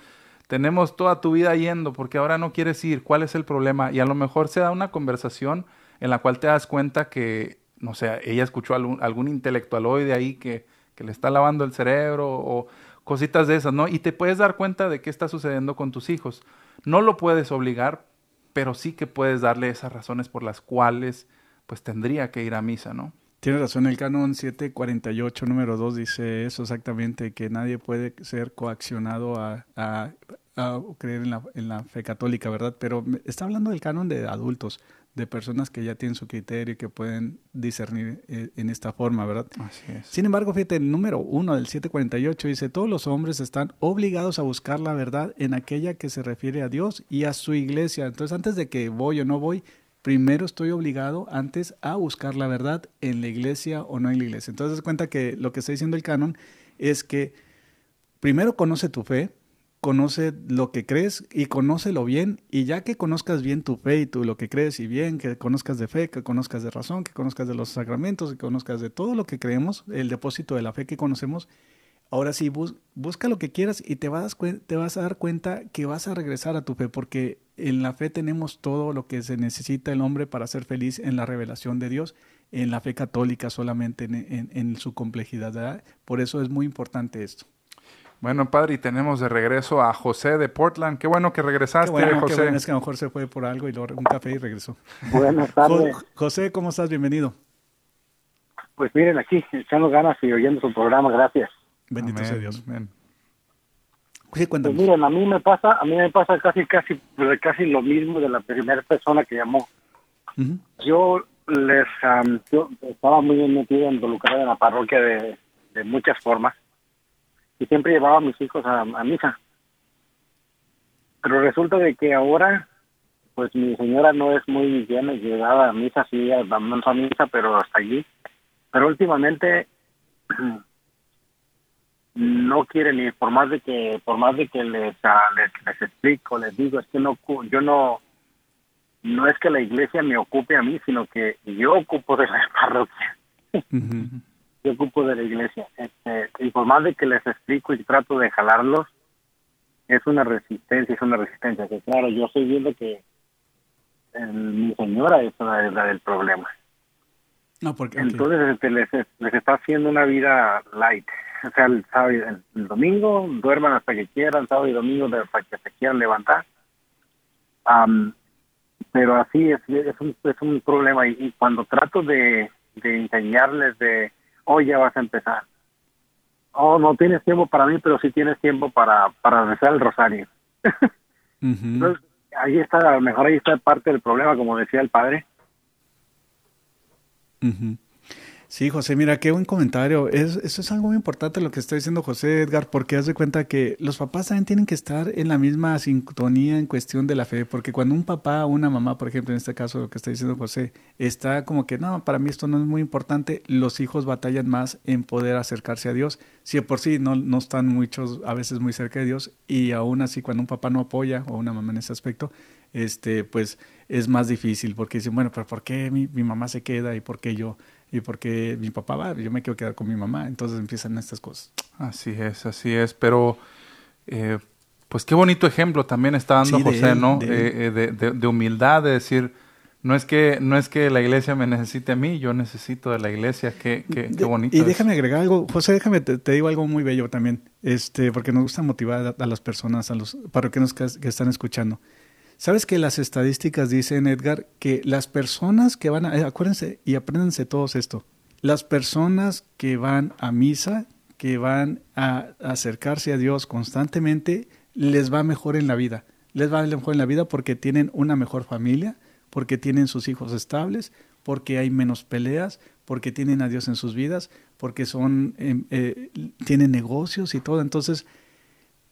tenemos toda tu vida yendo, porque ahora no quieres ir. ¿Cuál es el problema? Y a lo mejor se da una conversación en la cual te das cuenta que, no sé, ella escuchó algún, algún intelectualoide ahí que, que le está lavando el cerebro o cositas de esas, ¿no? Y te puedes dar cuenta de qué está sucediendo con tus hijos. No lo puedes obligar, pero sí que puedes darle esas razones por las cuales pues tendría que ir a misa, ¿no? Tiene razón, el canon 748, número 2, dice eso exactamente, que nadie puede ser coaccionado a, a- a creer en la, en la fe católica, ¿verdad? Pero está hablando del canon de adultos, de personas que ya tienen su criterio y que pueden discernir eh, en esta forma, ¿verdad? Así es. Sin embargo, fíjate, el número uno del 748 dice, todos los hombres están obligados a buscar la verdad en aquella que se refiere a Dios y a su iglesia. Entonces, antes de que voy o no voy, primero estoy obligado antes a buscar la verdad en la iglesia o no en la iglesia. Entonces, cuenta que lo que está diciendo el canon es que primero conoce tu fe, conoce lo que crees y conócelo bien. Y ya que conozcas bien tu fe y tú lo que crees y bien, que conozcas de fe, que conozcas de razón, que conozcas de los sacramentos, que conozcas de todo lo que creemos, el depósito de la fe que conocemos, ahora sí, bus- busca lo que quieras y te vas, te vas a dar cuenta que vas a regresar a tu fe, porque en la fe tenemos todo lo que se necesita el hombre para ser feliz en la revelación de Dios, en la fe católica solamente en, en- en su complejidad. ¿verdad? Por eso es muy importante esto. Bueno, padre, y tenemos de regreso a José de Portland. Qué bueno que regresaste, Qué bueno, qué José. bueno, es que a lo mejor se fue por algo y luego un café y regresó. Buenas tardes. Jo- José, ¿cómo estás? Bienvenido. Pues miren, aquí echando ganas y oyendo su programa, gracias. Bendito Amén, sea Dios. amén. Sí, Pues miren, a mí me pasa, a mí me pasa casi, casi, casi lo mismo de la primera persona que llamó. Yo les yo estaba muy metido, involucrado en la parroquia de, de muchas formas y siempre llevaba a mis hijos a, misa. Pero resulta de que ahora, pues mi señora no es muy bien llegada a misa, sí, vamos a misa, pero hasta allí. Pero últimamente no quieren ir, por más de que, por más de que les, ah, les, les explico, les digo, es que no, yo no, no es que la iglesia me ocupe a mí, sino que yo ocupo de la parroquia. Yo ocupo de la iglesia. Este, y por más de que les explico y trato de jalarlos, es una resistencia, es una resistencia. Que claro, yo estoy viendo que mi señora es la, del problema. No, porque, Entonces este, les, les está haciendo una vida light. O sea, el, sábado, el, domingo duerman hasta que quieran, sábado y domingo hasta que se quieran levantar. pero así es, es un, es un problema. Y, cuando trato de, enseñarles de, hoy ya vas a empezar. Oh, no tienes tiempo para mí, pero sí tienes tiempo para, para rezar el rosario. Entonces, ahí está, a lo mejor ahí está parte del problema, como decía el padre. Sí, José, mira, qué buen comentario. Es, eso es algo muy importante lo que está diciendo José Edgar, porque haz de cuenta que los papás también tienen que estar en la misma sintonía en cuestión de la fe, porque cuando un papá o una mamá, por ejemplo, en este caso lo que está diciendo José, está como que, no, para mí esto no es muy importante, los hijos batallan más en poder acercarse a Dios, si por sí no, no están muchos, a veces muy cerca de Dios, y aún así cuando un papá no apoya o una mamá en ese aspecto, este, pues es más difícil, porque dicen, bueno, pero ¿por qué mi, mi mamá se queda y por qué yo? Y porque mi papá va, yo me quiero quedar con mi mamá. Entonces empiezan estas cosas. Así es, así es. Pero, eh, pues qué bonito ejemplo también está dando José, ¿no? Eh, eh, de, de, humildad, de decir, no es que no es que la iglesia me necesite a mí, yo necesito de la iglesia. Qué, qué, qué bonito. Y déjame agregar algo, José, déjame, te, digo algo muy bello también, este, porque nos gusta motivar a, las personas, a los parroquianos que, que están escuchando. ¿Sabes que las estadísticas dicen, Edgar, que las personas que van a, eh, acuérdense y apréndense todos esto, las personas que van a misa, que van a acercarse a Dios constantemente, les va mejor en la vida. Les va mejor en la vida porque tienen una mejor familia, porque tienen sus hijos estables, porque hay menos peleas, porque tienen a Dios en sus vidas, porque son, em, eh, tienen negocios y todo. Entonces,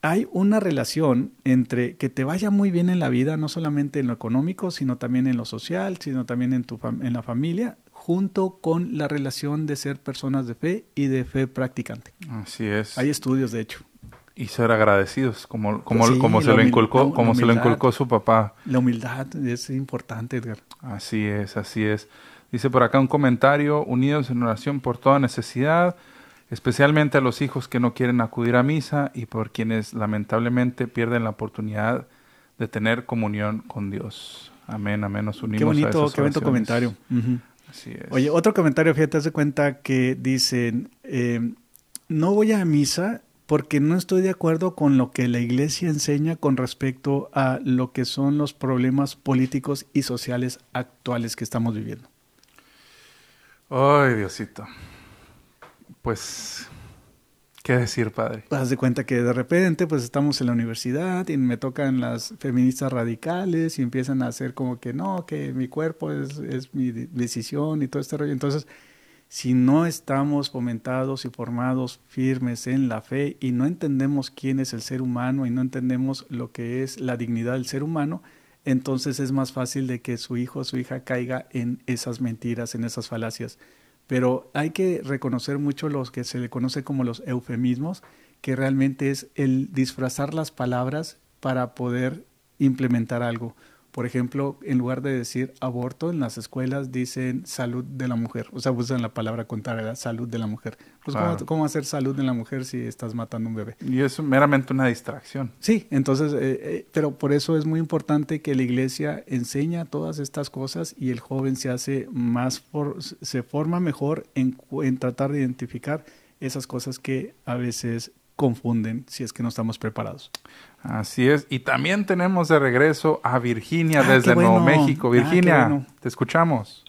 hay una relación entre que te vaya muy bien en la vida, no solamente en lo económico, sino también en lo social, sino también en, tu en la familia, junto con la relación de ser personas de fe y de fe practicante. Así es. Hay estudios, de hecho. Y ser agradecidos, como, como, como se lo inculcó, como se lo inculcó su papá. La humildad es importante, Edgar. Así es, así es. Dice por acá un comentario, unidos en oración por toda necesidad, especialmente a los hijos que no quieren acudir a misa y por quienes lamentablemente pierden la oportunidad de tener comunión con Dios. Amén, amén, nos unimos qué bonito, a Qué bonito comentario. Así es. Oye, otro comentario, fíjate, de cuenta que dicen, eh, no voy a misa porque no estoy de acuerdo con lo que la iglesia enseña con respecto a lo que son los problemas políticos y sociales actuales que estamos viviendo. Ay, Diosito pues, ¿qué decir, padre? Haz de cuenta que de repente, pues estamos en la universidad y me tocan las feministas radicales y empiezan a hacer como que no, que mi cuerpo es, es mi decisión y todo este rollo. Entonces, si no estamos fomentados y formados firmes en la fe y no entendemos quién es el ser humano y no entendemos lo que es la dignidad del ser humano, entonces es más fácil de que su hijo o su hija caiga en esas mentiras, en esas falacias pero hay que reconocer mucho los que se le conoce como los eufemismos, que realmente es el disfrazar las palabras para poder implementar algo. Por ejemplo, en lugar de decir aborto, en las escuelas dicen salud de la mujer. O sea, usan la palabra contraria, salud de la mujer. Pues, ¿cómo, hacer salud de la mujer si estás matando un bebé? Y es meramente una distracción. Sí, entonces, eh, eh, pero por eso es muy importante que la iglesia enseña todas estas cosas y el joven se hace más, se forma mejor en, en tratar de identificar esas cosas que a veces confunden si es que no estamos preparados. Así es. Y también tenemos de regreso a Virginia ah, desde Nuevo México. Ah, Virginia, te escuchamos.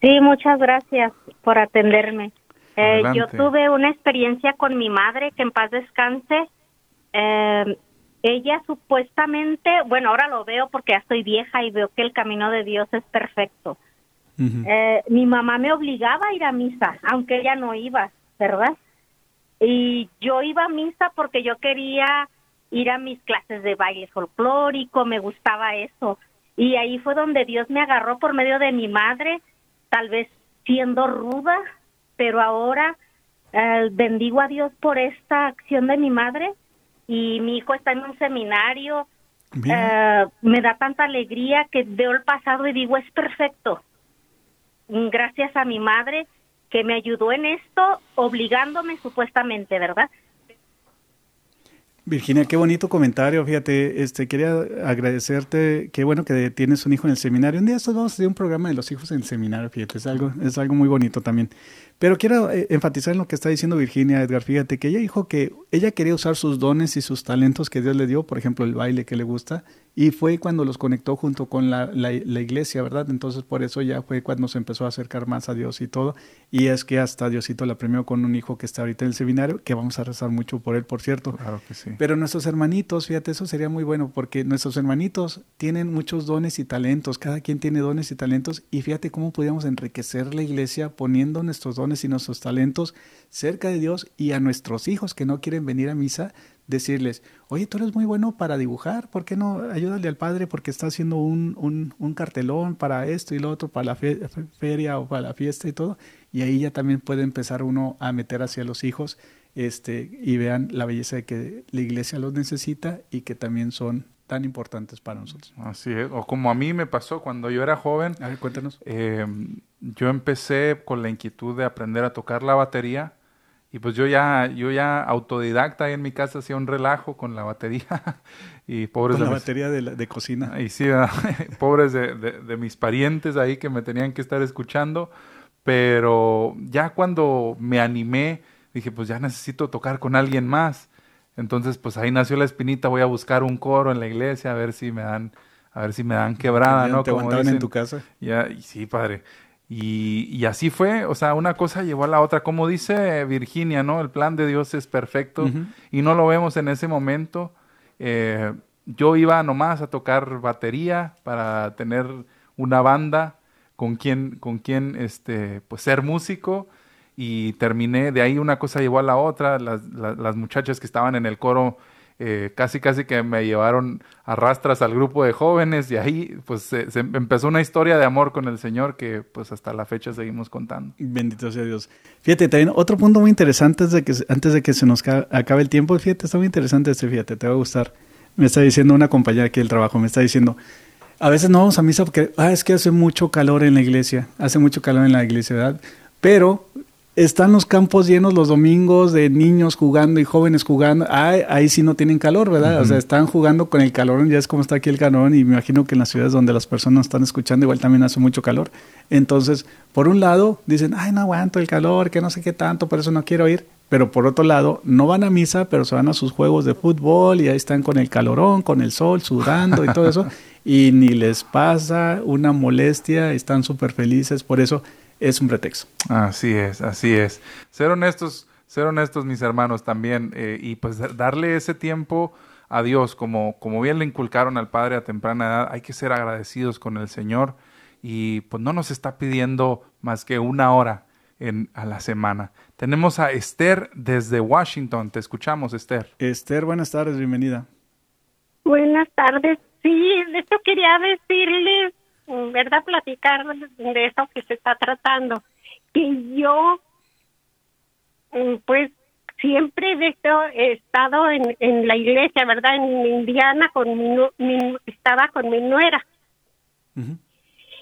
Sí, muchas gracias por atenderme. Eh, yo tuve una experiencia con mi madre, que en paz descanse. Eh, ella supuestamente, bueno, ahora lo veo porque ya estoy vieja y veo que el camino de Dios es perfecto. Eh, mi mamá me obligaba a ir a misa, aunque ella no iba, ¿verdad? Y yo iba a misa porque yo quería ir a mis clases de baile folclórico, me gustaba eso. Y ahí fue donde Dios me agarró por medio de mi madre, tal vez siendo ruda, pero ahora eh, bendigo a Dios por esta acción de mi madre y mi hijo está en un seminario. Eh, me da tanta alegría que veo el pasado y digo, es perfecto. Gracias a mi madre que me ayudó en esto, obligándome supuestamente, ¿verdad? Virginia, qué bonito comentario. Fíjate, este quería agradecerte. Qué bueno que tienes un hijo en el seminario. Un día estos vamos a hacer un programa de los hijos en el seminario. Fíjate, es algo, es algo muy bonito también. Pero quiero eh, enfatizar en lo que está diciendo Virginia Edgar. Fíjate que ella dijo que ella quería usar sus dones y sus talentos que Dios le dio, por ejemplo, el baile que le gusta, y fue cuando los conectó junto con la, la, iglesia, ¿verdad? Entonces por eso ya fue cuando se empezó a acercar más a Dios y todo. Y es que hasta Diosito la premió con un hijo que está ahorita en el seminario, que vamos a rezar mucho por él, por cierto. Claro que sí. Pero nuestros hermanitos, fíjate, eso sería muy bueno, porque nuestros hermanitos tienen muchos dones y talentos, cada quien tiene dones y talentos, y fíjate cómo podríamos enriquecer la iglesia poniendo nuestros dones y nuestros talentos cerca de Dios y a nuestros hijos que no quieren venir a misa, decirles, oye, tú eres muy bueno para dibujar, ¿por qué no ayúdale al padre porque está haciendo un, un, cartelón para esto y lo otro, para la feria o para la fiesta y todo? Y ahí ya también puede empezar uno a meter hacia los hijos este, y vean la belleza de que la iglesia los necesita y que también son tan importantes para nosotros. Así es, o como a mí me pasó cuando yo era joven. A ver, cuéntanos. Eh, yo empecé con la inquietud de aprender a tocar la batería y pues yo ya, yo ya autodidacta ahí en mi casa hacía un relajo con la batería y pobres con la batería de, de, cocina. Y sí, pobres de, de, mis parientes ahí que me tenían que estar escuchando, pero ya cuando me animé dije pues ya necesito tocar con alguien más, entonces pues ahí nació la espinita, voy a buscar un coro en la iglesia a ver si me dan, a ver si me dan quebrada, ¿no? ¿Te Como en tu casa? Ya, y sí, padre. Y, así fue, o sea, una cosa llevó a la otra. Como dice Virginia, ¿no? El plan de Dios es perfecto y no lo vemos en ese momento. Eh, yo iba nomás a tocar batería para tener una banda con quien, con quien este, pues ser músico y terminé, de ahí una cosa llevó a la otra. Las, las muchachas que estaban en el coro eh, casi casi que me llevaron a rastras al grupo de jóvenes y ahí pues se, empezó una historia de amor con el Señor que pues hasta la fecha seguimos contando. Bendito sea Dios. Fíjate, también otro punto muy interesante antes de que, antes de que se nos acabe el tiempo, fíjate, está muy interesante este, fíjate, te va a gustar. Me está diciendo una compañera aquí del trabajo, me está diciendo, a veces no vamos a misa porque, ah, es que hace mucho calor en la iglesia, hace mucho calor en la iglesia, ¿verdad? Pero están los campos llenos los domingos de niños jugando y jóvenes jugando. Ahí, ahí sí no tienen calor, ¿verdad? O sea, están jugando con el calor, ya es como está aquí el calor, y me imagino que en las ciudades donde las personas están escuchando igual también hace mucho calor. Entonces, por un lado, dicen, ay, no aguanto el calor, que no sé qué tanto, por eso no quiero ir. Pero por otro lado, no van a misa, pero se van a sus juegos de fútbol y ahí están con el calorón, con el sol, sudando y todo eso. y ni les pasa una molestia, están súper felices. Por eso es un pretexto. Así es, así es. Ser honestos, ser honestos mis hermanos también eh, y pues darle ese tiempo a Dios, como, como bien le inculcaron al Padre a temprana edad, hay que ser agradecidos con el Señor y pues no nos está pidiendo más que una hora en, a la semana. Tenemos a Esther desde Washington. Te escuchamos, Esther. Esther, buenas tardes, bienvenida. Buenas tardes. Sí, esto quería decirles ¿verdad? Platicar de eso que se está tratando. Que yo, mm, pues, siempre he estado en, en la iglesia, ¿verdad? En Indiana, con mi, estaba con mi nuera.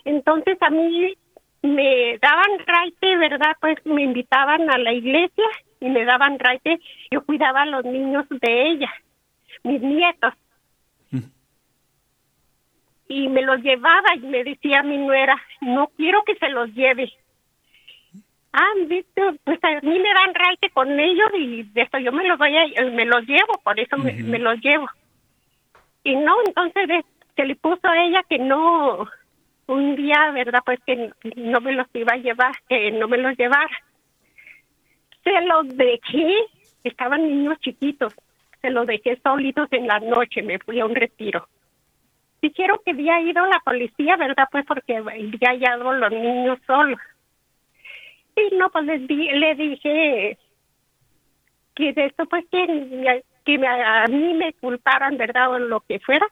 Entonces a mí me daban raite, ¿verdad? Pues me invitaban a la iglesia y me daban raite. Yo cuidaba a los niños de ella, mis nietos y me los llevaba y me decía mi nuera, no quiero que se los lleve. Ah, pues a mí me dan raite con ellos y de esto yo me los voy a, me los llevo, por eso me, los llevo. Y no, entonces se le puso a ella que no, un día, ¿verdad? Pues que no me los iba a llevar, que no me los llevara. Se los dejé, estaban niños chiquitos, se los dejé solitos en la noche, me fui a un retiro. Dijeron que había ido la policía, ¿verdad? Pues porque había hallado los niños solos. Y no, pues les di, le dije que de esto, pues que, que a mí me culparan, ¿verdad? O lo que fuera,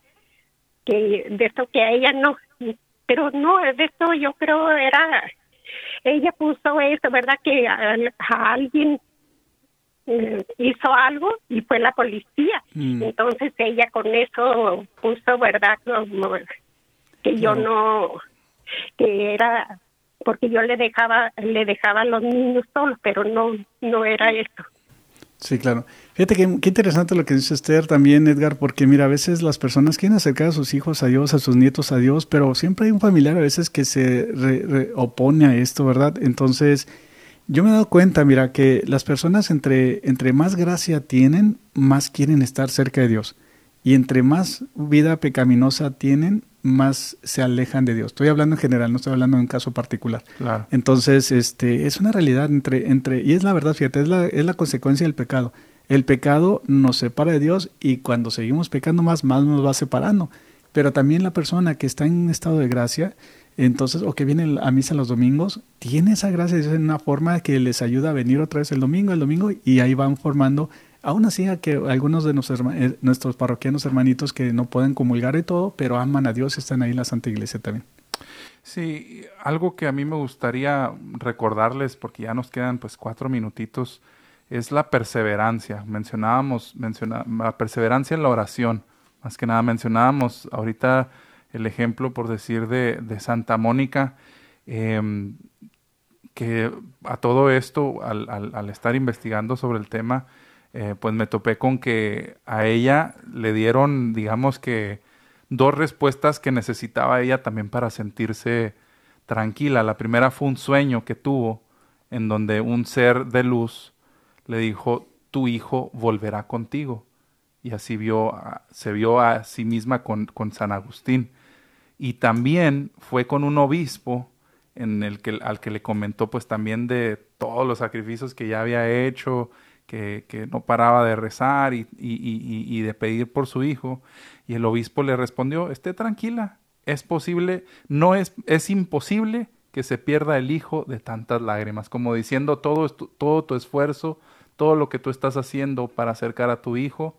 que de esto que a ella no. Pero no, de esto yo creo era, ella puso eso, ¿verdad? Que a, alguien hizo algo y fue la policía. Mm. Entonces ella con eso puso, ¿verdad? que yo no, que era porque yo le dejaba le dejaba a los niños solos, pero no no era eso. Sí, claro. Fíjate que qué interesante lo que dice Esther también, Edgar, porque mira, a veces las personas quieren acercar a sus hijos a Dios, a sus nietos a Dios, pero siempre hay un familiar a veces que se opone a esto, ¿verdad? Entonces, yo me he dado cuenta, mira, que las personas entre, entre más gracia tienen, más quieren estar cerca de Dios. Y entre más vida pecaminosa tienen, más se alejan de Dios. Estoy hablando en general, no estoy hablando en un caso particular. Claro. Entonces, este, es una realidad entre, entre, y es la verdad, fíjate, es la, es la consecuencia del pecado. El pecado nos separa de Dios y cuando seguimos pecando más, más nos va separando. Pero también la persona que está en un estado de gracia, entonces, o que viene a misa los domingos, tiene esa gracia de una forma que les ayuda a venir otra vez el domingo, el domingo, y ahí van formando Aún así, a que algunos de nuestros, eh, nuestros parroquianos hermanitos que no pueden comulgar y todo, pero aman a Dios, están ahí en la Santa Iglesia también. Sí, algo que a mí me gustaría recordarles, porque ya nos quedan pues cuatro minutitos, es la perseverancia. Mencionábamos, la perseverancia en la oración. Más que nada mencionábamos ahorita el ejemplo, por decir, de, de Santa Mónica, em, que a todo esto, al, estar investigando sobre el tema, eh, pues me topé con que a ella le dieron, digamos que, dos respuestas que necesitaba ella también para sentirse tranquila. La primera fue un sueño que tuvo en donde un ser de luz le dijo, tu hijo volverá contigo. Y así vio, se vio a sí misma con, con San Agustín. Y también fue con un obispo en el que, al que le comentó pues también de todos los sacrificios que ya había hecho que, no paraba de rezar y, y, de pedir por su hijo. Y el obispo le respondió, esté tranquila, es posible, no es, es imposible que se pierda el hijo de tantas lágrimas, como diciendo todo, todo tu esfuerzo, todo lo que tú estás haciendo para acercar a tu hijo,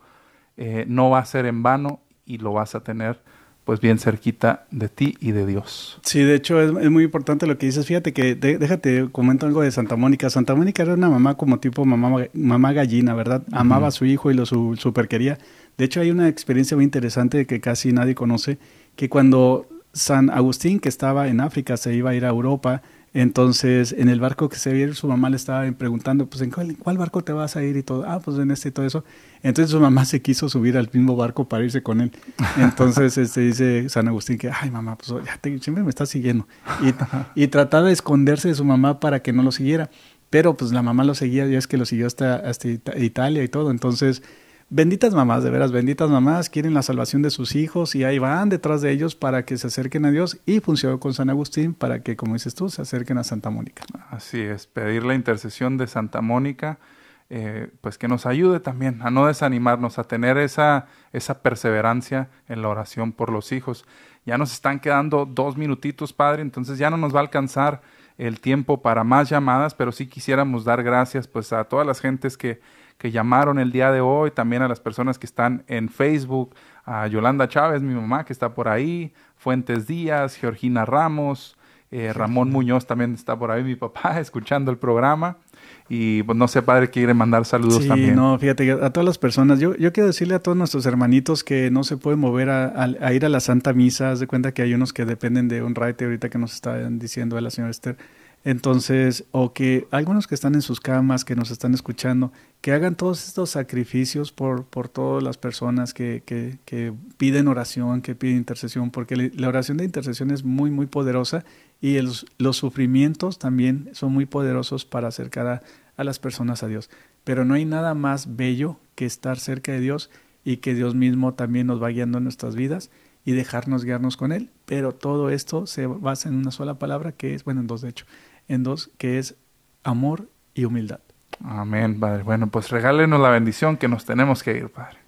eh, no va a ser en vano y lo vas a tener pues bien cerquita de ti y de Dios. Sí, de hecho es, muy importante lo que dices. Fíjate que déjate comento algo de Santa Mónica. Santa Mónica era una mamá como tipo mamá, mamá gallina, ¿verdad? Amaba a su hijo y lo su, super quería. De hecho hay una experiencia muy interesante que casi nadie conoce, que cuando San Agustín, que estaba en África, se iba a ir a Europa, entonces, en el barco que se vio, su mamá le estaba preguntando, pues, ¿en cuál, barco te vas a ir? Y todo, ah, pues en este y todo eso. Entonces, su mamá se quiso subir al mismo barco para irse con él. Entonces, este, dice San Agustín que, ay, mamá, pues ya siempre me está siguiendo. Y, y trataba de esconderse de su mamá para que no lo siguiera. Pero, pues, la mamá lo seguía, ya es que lo siguió hasta, hasta Italia y todo. Entonces, Benditas mamás, de veras, benditas mamás, quieren la salvación de sus hijos y ahí van detrás de ellos para que se acerquen a Dios y funcionó con San Agustín para que, como dices tú, se acerquen a Santa Mónica. Así es, pedir la intercesión de Santa Mónica, eh, pues que nos ayude también a no desanimarnos, a tener esa, esa perseverancia en la oración por los hijos. Ya nos están quedando dos minutitos, Padre, entonces ya no nos va a alcanzar el tiempo para más llamadas, pero sí quisiéramos dar gracias pues a todas las gentes que que llamaron el día de hoy, también a las personas que están en Facebook, a Yolanda Chávez, mi mamá que está por ahí, Fuentes Díaz, Georgina Ramos, eh, Ramón Muñoz también está por ahí, mi papá, escuchando el programa. Y pues no sé, padre, quiere mandar saludos sí, también. No, fíjate, a todas las personas, yo, yo quiero decirle a todos nuestros hermanitos que no se pueden mover a, ir a la Santa Misa. Haz de cuenta que hay unos que dependen de un raite ahorita que nos está diciendo la señora Esther entonces, o que algunos que están en sus camas, que nos están escuchando, que hagan todos estos sacrificios por, por todas las personas que, que, piden oración, que piden intercesión, porque la oración de intercesión es muy, muy poderosa y los sufrimientos también son muy poderosos para acercar a, a las personas a Dios. Pero no hay nada más bello que estar cerca de Dios y que Dios mismo también nos va guiando en nuestras vidas y dejarnos guiarnos con Él. Pero todo esto se basa en una sola palabra que es, bueno, en dos de hecho, en dos, que es amor y humildad. Amén, Padre. Bueno, pues regálenos la bendición que nos tenemos que ir, Padre.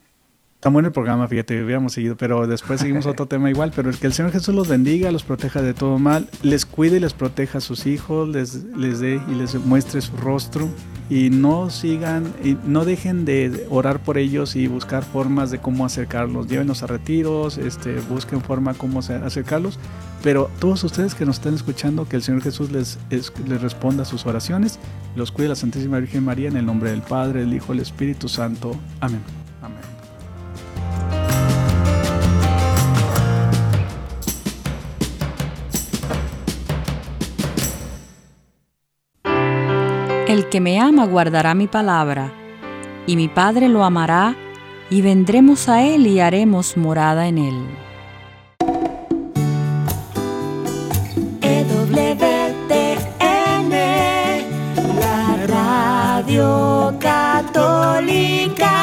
Está bueno el programa, fíjate, hubiéramos seguido, pero después seguimos otro tema igual. Pero es que el Señor Jesús los bendiga, los proteja de todo mal, les cuide y les proteja a sus hijos, les, les dé y les muestre su rostro. Y no sigan, y no dejen de orar por ellos y buscar formas de cómo acercarlos. Llévenos a retiros, este, busquen forma cómo acercarlos. Pero todos ustedes que nos están escuchando, que el Señor Jesús les, les responda a sus oraciones. Los cuide la Santísima Virgen María en el nombre del Padre, del Hijo, del Espíritu Santo. Amén. El que me ama guardará mi palabra, y mi Padre lo amará, y vendremos a él y haremos morada en él. EWTN, la radio católica